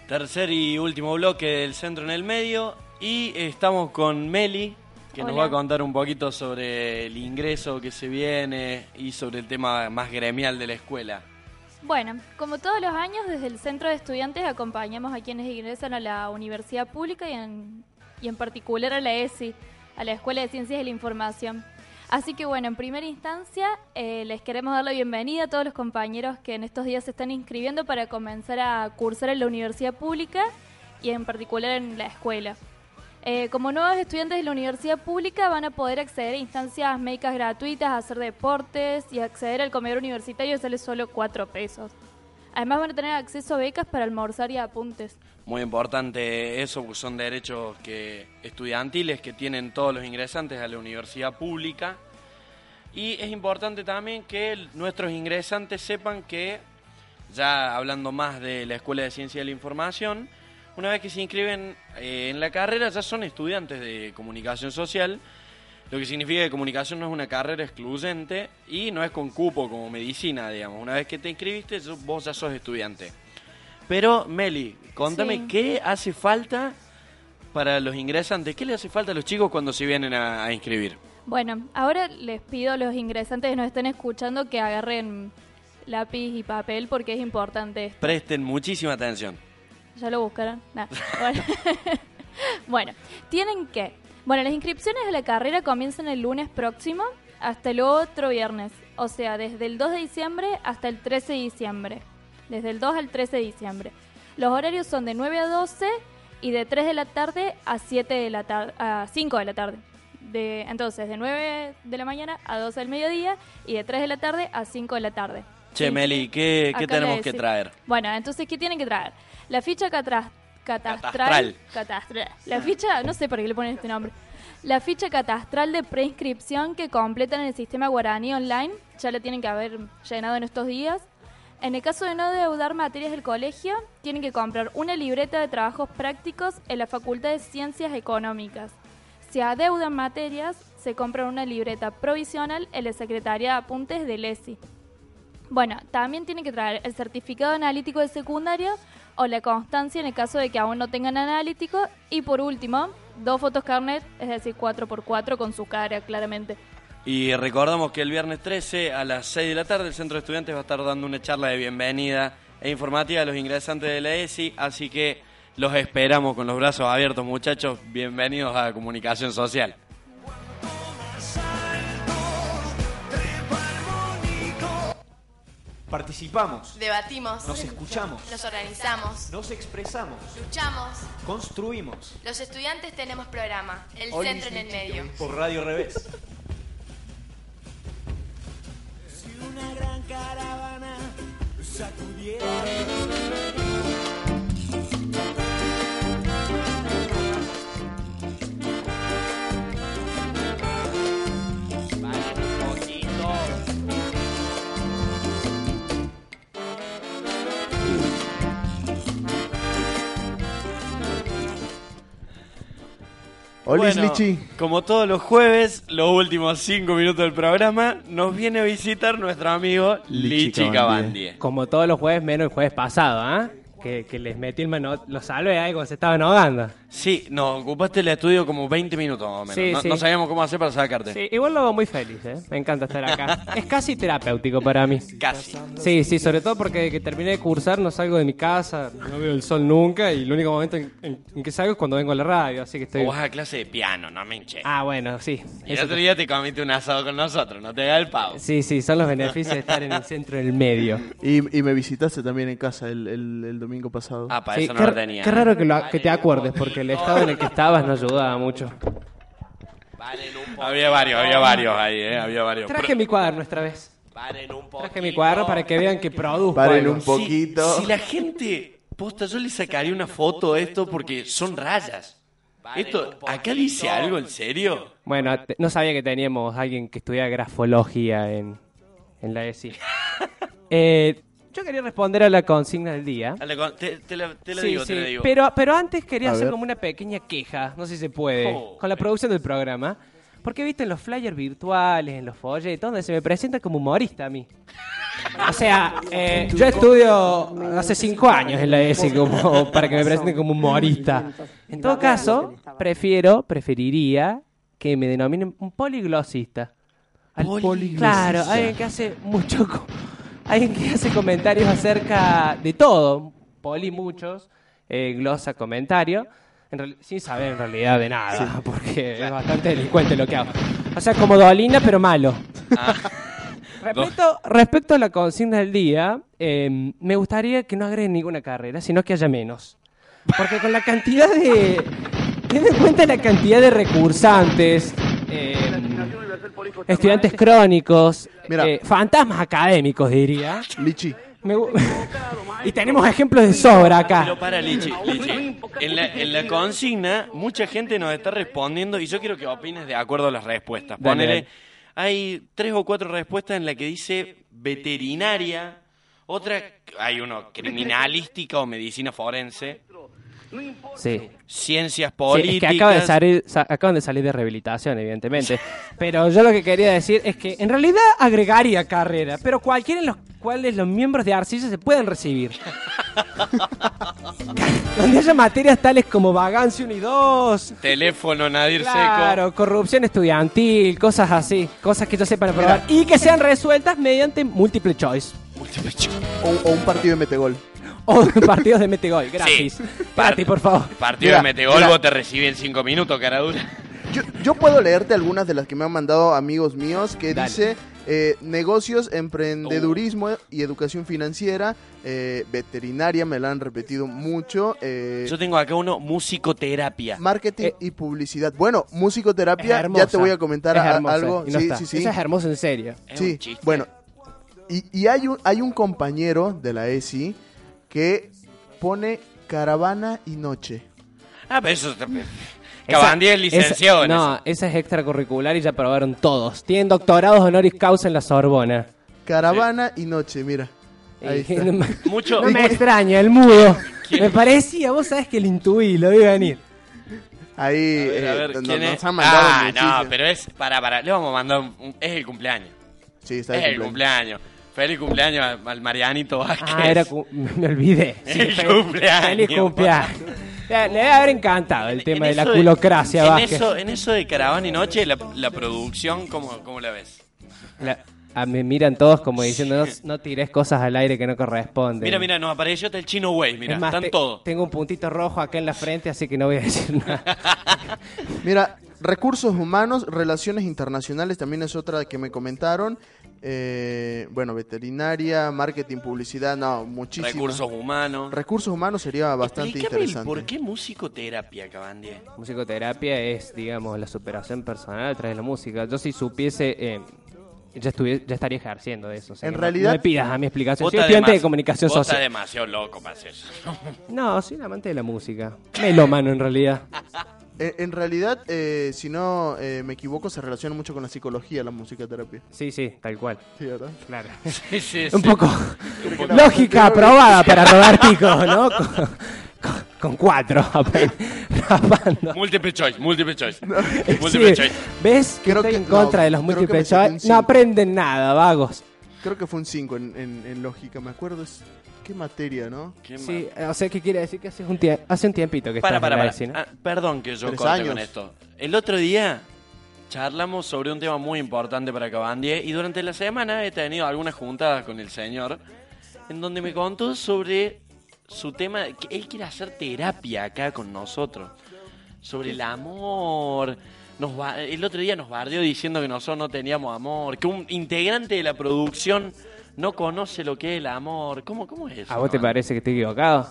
Tercer y último bloque del centro en el medio. Y estamos con Meli, que nos va a contar un poquito sobre el ingreso que se viene y sobre el tema más gremial de la escuela. Bueno, como todos los años, desde el Centro de Estudiantes acompañamos a quienes ingresan a la universidad pública y en, y en particular a la ESI, a la Escuela de Ciencias de la Información. Así que bueno, en primera instancia eh, les queremos dar la bienvenida a todos los compañeros que en estos días se están inscribiendo para comenzar a cursar en la universidad pública y en particular en la escuela. Eh, como nuevos estudiantes de la universidad pública van a poder acceder a instancias médicas gratuitas, hacer deportes y acceder al comedor universitario sale solo 4 pesos. Además van a tener acceso a becas para almorzar y apuntes. Muy importante eso, porque son derechos que estudiantiles que tienen todos los ingresantes a la universidad pública. Y es importante también que nuestros ingresantes sepan que, ya hablando más de la Escuela de Ciencia de la Información, una vez que se inscriben eh, en la carrera ya son estudiantes de comunicación social, lo que significa que comunicación no es una carrera excluyente y no es con cupo como medicina, digamos. Una vez que te inscribiste, vos ya sos estudiante. Pero, Meli, contame, Sí. ¿qué hace falta para los ingresantes? ¿Qué le hace falta a los chicos cuando se vienen a, a inscribir? Bueno, ahora les pido a los ingresantes que nos estén escuchando que agarren lápiz y papel porque es importante esto. Presten muchísima atención. ¿Ya lo buscaron? Nah. Bueno. Bueno, tienen que. Bueno, las inscripciones de la carrera comienzan el lunes próximo hasta el otro viernes. O sea, desde el 2 de diciembre hasta el 13 de diciembre. Desde el 2 al 13 de diciembre. Los horarios son de 9 a 12 y de 3 de la tarde a 7 de la tarde, a 5 de la tarde. De, entonces, de 9 de la mañana a 12 del mediodía y de 3 de la tarde a 5 de la tarde. Che. Meli, ¿qué, qué tenemos que traer? Bueno, entonces, ¿qué tienen que traer? La ficha catra- catastral. Catastral. catastral. La ficha, no sé por qué le ponen este nombre. La ficha catastral de preinscripción que completan en el sistema Guaraní Online. Ya la tienen que haber llenado en estos días. En el caso de no deudar materias del colegio, tienen que comprar una libreta de trabajos prácticos en la Facultad de Ciencias Económicas. Si adeudan materias, se compra una libreta provisional en la Secretaría de Apuntes del ESI. Bueno, también tienen que traer el certificado analítico de secundario o la constancia en el caso de que aún no tengan analítico. Y por último, dos fotos carnet, es decir, 4x4 con su cara, claramente. Y recordamos que el viernes 13 a las 6 de la tarde el Centro de Estudiantes va a estar dando una charla de bienvenida e informativa a los ingresantes de la ESI, así que los esperamos con los brazos abiertos, muchachos. Bienvenidos a Comunicación Social. Participamos, Debatimos. nos escuchamos, Nos organizamos. nos expresamos, Luchamos. construimos. Los estudiantes tenemos programa. El centro en el medio. Por Radio Revés. Si una gran caravana sacudiera Olis, Bueno, Lichi. Como todos los jueves, los últimos cinco minutos del programa, nos viene a visitar nuestro amigo Lichi, Cabandie. Como todos los jueves, menos el jueves pasado, ¿ah? Que, que les metí el mano, lo salvé ahí cuando se estaban ahogando. Sí, nos ocupaste el estudio como 20 minutos más o menos. Sí, no, sí. no sabíamos cómo hacer para sacarte. Sí, igual lo hago muy feliz, ¿eh? Me encanta estar acá. es casi terapéutico para mí. Casi. Sí, sí, sobre todo porque desde que terminé de cursar no salgo de mi casa, no veo el sol nunca y el único momento en, en- en que salgo es cuando vengo a la radio, así que estoy... O vas a clase de piano, no me hinché. Ah, bueno, sí. y el otro te- día te comiste un asado con nosotros, no te hagas el pavo. Sí, sí, son los beneficios de estar en el centro del medio. Y, y me visitaste también en casa el, el- el domingo pasado. Ah, para Sí, eso no qué, lo tenía. qué raro que, lo- que te acuerdes, porque el estado en el que estabas no ayudaba mucho. Había varios, había varios ahí, ¿eh? Había varios. Traje mi cuaderno esta vez. Traje mi cuaderno para que vean que produzco. Paren algo. un poquito. Si, si la gente, posta, yo le sacaría una foto a esto porque son rayas. Esto, ¿acá dice algo en serio? Bueno, te- no sabía que teníamos alguien que estudiaba grafología en, en la ESI. Eh, yo quería responder a la consigna del día. Con- Te, te la, te la Sí, digo, sí, te la digo. Pero, pero antes quería A hacer ver. como una pequeña queja, no sé si se puede, Oh. con la producción del programa. Porque viste en los flyers virtuales, en los folletos, donde se me presenta como humorista a mí. O sea, eh, yo estudio hace cinco años en la ESI como para que me presenten como humorista. En todo caso, prefiero, preferiría que me denominen un poliglosista. Al- Poliglosista. Claro, alguien que hace mucho, co- alguien que hace comentarios acerca de todo, poli muchos, eh, glosa comentario, en sin saber en realidad de nada, porque es bastante delincuente lo que hago. O sea, como Dolina, pero malo. Respecto, respecto a la consigna del día, eh, me gustaría que no agreguen ninguna carrera, sino que haya menos. Porque con la cantidad de... Ten en cuenta la cantidad de recursantes, eh, estudiantes crónicos, eh, fantasmas académicos, diría. Lichi. Me y tenemos ejemplos de sobra acá. Pero para, Lichi, Lichi. En la, en la consigna, mucha gente nos está respondiendo y yo quiero que opines de acuerdo a las respuestas. Ponele, hay tres o cuatro respuestas en la que dice veterinaria, otra, hay uno criminalística o medicina forense, Sí. ciencias Sí, políticas. es que acaba de salir- sa- acaban de salir de rehabilitación, evidentemente. Pero yo lo que quería decir es que en realidad agregaría carrera, pero cualquiera en los cuales los miembros de Arcilla se pueden recibir. Donde haya materias tales como vagancia 1 y 2. Teléfono Nadir Claro, corrupción estudiantil, cosas así, cosas que yo sepan aprobar y que sean resueltas mediante múltiple choice. O, o un partido de metegol. O partidos de metegol, gratis. Sí. Gratis, por favor. Partido Mira, de Metegol, vos te recibí en cinco minutos, cara dura. Yo, yo puedo leerte algunas de las que me han mandado amigos míos que Dale. dice eh, negocios, emprendedurismo y educación financiera, eh, veterinaria, me la han repetido mucho. eh, Yo tengo acá uno, musicoterapia. Marketing y publicidad. Bueno, musicoterapia, ya te voy a comentar Es a- hermosa, algo. no sí, está. sí, sí. Eso es hermoso en serio. Sí, bueno. Y, y hay, un, hay un compañero de la ESI que pone caravana y noche. Ah, pero eso... Esa- Cabandí es licenciado esa- en No, eso. esa es extracurricular y ya probaron todos. Tienen doctorados honoris causa en la Sorbona. Caravana y noche, mira. Ahí está. Mucho- No me extraña, el mudo. Me parecía, vos sabés que lo intuí, lo vi venir. Ahí A ver, a eh, ver, no- ¿quién nos es? han mandado Ah, no, pero es... Para, para, le vamos a mandar un... un- es el cumpleaños. Sí, está es de el cumpleaños. Feliz cumpleaños al, al Marianito Vázquez. Ah, era cu- me olvidé. Sí, El fe- cumpleaños. Feliz cumpleaños. Le le debe haber encantado el tema de la culocracia, en Vázquez. eso, en eso de caravana y noche, la, la producción, ¿cómo, ¿cómo la ves? La- a me miran todos como diciendo, no, no tires cosas al aire que no corresponden. Mira, mira, nos apareció hasta el Chino Way, mira, Es más, están te- todos. Tengo un puntito rojo acá en la frente, así que no voy a decir nada. Mira, recursos humanos, relaciones internacionales también es otra que me comentaron. Eh, bueno, veterinaria, marketing, publicidad, no, muchísimo. Recursos humanos. Recursos humanos sería bastante Explícame interesante. ¿Por qué musicoterapia, Cabandie? Musicoterapia es, digamos, la superación personal a través de la música. Yo si supiese, eh, ya, estuviese- ya estaría ejerciendo de eso. o sea En no- realidad- No me pidas a mi explicación. Soy estudiante de comunicación vos estás social. demasiado loco para hacer eso. No, soy un amante de la música. Melómano, en realidad. En, en realidad, eh, si no eh, me equivoco, se relaciona mucho con la psicología, la musicoterapia. Sí, sí, tal cual. Sí, ¿verdad? Claro. Sí, sí, Un poco lógica aprobada para rodar picos, ¿no? Con, con- con cuatro rapando. Múltiple choice, múltiple choice. Sí, Múltiple choice. ¿Ves que Creo estoy que- en contra no, de los múltiples choice? No aprenden nada, vagos. Creo que fue un 5 en, en- en lógica, me acuerdo. Es, ¿Qué materia, no? Sí, o sea, ¿qué quiere decir? Que hace un, tie- hace un tiempito que Para, estás para, en la para. ESI, ¿no? Ah, perdón que yo corte años. con esto. El otro día charlamos sobre un tema muy importante para Cabandie y durante la semana he tenido algunas juntadas con el señor en donde me contó sobre su tema, que él quiere hacer terapia acá con nosotros, sobre el amor. Nos el otro día nos bardeó diciendo que nosotros no teníamos amor, que un integrante de la producción no conoce lo que es el amor. ¿Cómo, cómo es eso? ¿A vos te parece que estoy equivocado?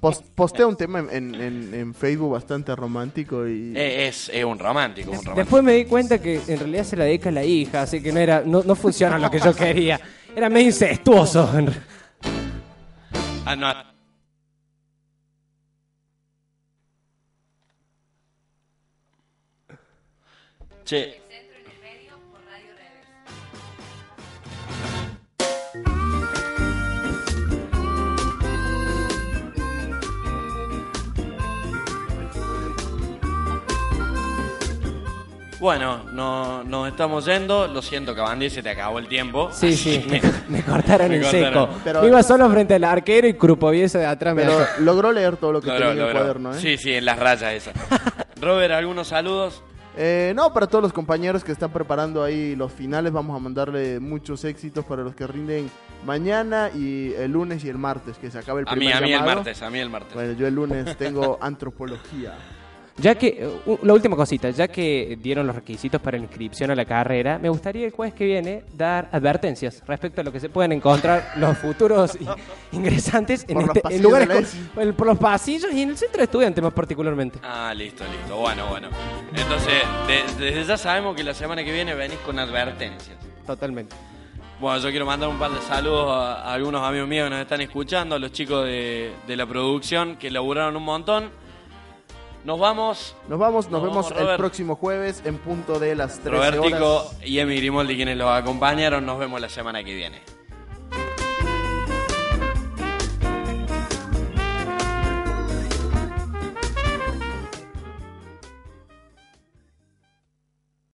Pos- postea un tema en, en- en- en Facebook bastante romántico y... Eh, es, es un romántico, un romántico. Después me di cuenta que en realidad se la dedica a la hija, así que no era no, no funciona lo que yo quería. Era medio incestuoso. Ah, no. Che. Bueno, no, nos estamos yendo. Lo siento, Cabandí, se te acabó el tiempo. Sí, sí, me, me cortaron Me el cortaron. seco. Pero- Iba solo frente al arquero y Crupoviese de atrás me Pero dejó. logró leer todo lo que Logró, tenía en el cuaderno, ¿eh? Sí, sí, en las rayas esas. Robert, algunos saludos. Eh, no, para todos los compañeros que están preparando ahí los finales, vamos a mandarle muchos éxitos para los que rinden mañana y el lunes y el martes, que se acabe el A mí, primer a mí el martes, a mí el martes. Bueno, yo el lunes tengo antropología. Ya que, eh, la última cosita, ya que dieron los requisitos para la inscripción a la carrera, me gustaría el jueves que viene dar advertencias respecto a lo que se pueden encontrar los futuros ingresantes en, este- en lugares por- por los pasillos y en el centro de estudiantes más particularmente. Ah, listo, listo. Bueno, bueno. Entonces, de- desde ya sabemos que la semana que viene venís con advertencias. Totalmente. Bueno, yo quiero mandar un par de saludos a, a algunos amigos míos que nos están escuchando, a los chicos de, de la producción que laburaron un montón. Nos vamos. Nos vamos, nos, Nos vemos vamos, el próximo jueves en punto de las 13 Robertico horas. y Emi Grimoldi quienes los acompañaron. Nos vemos la semana que viene.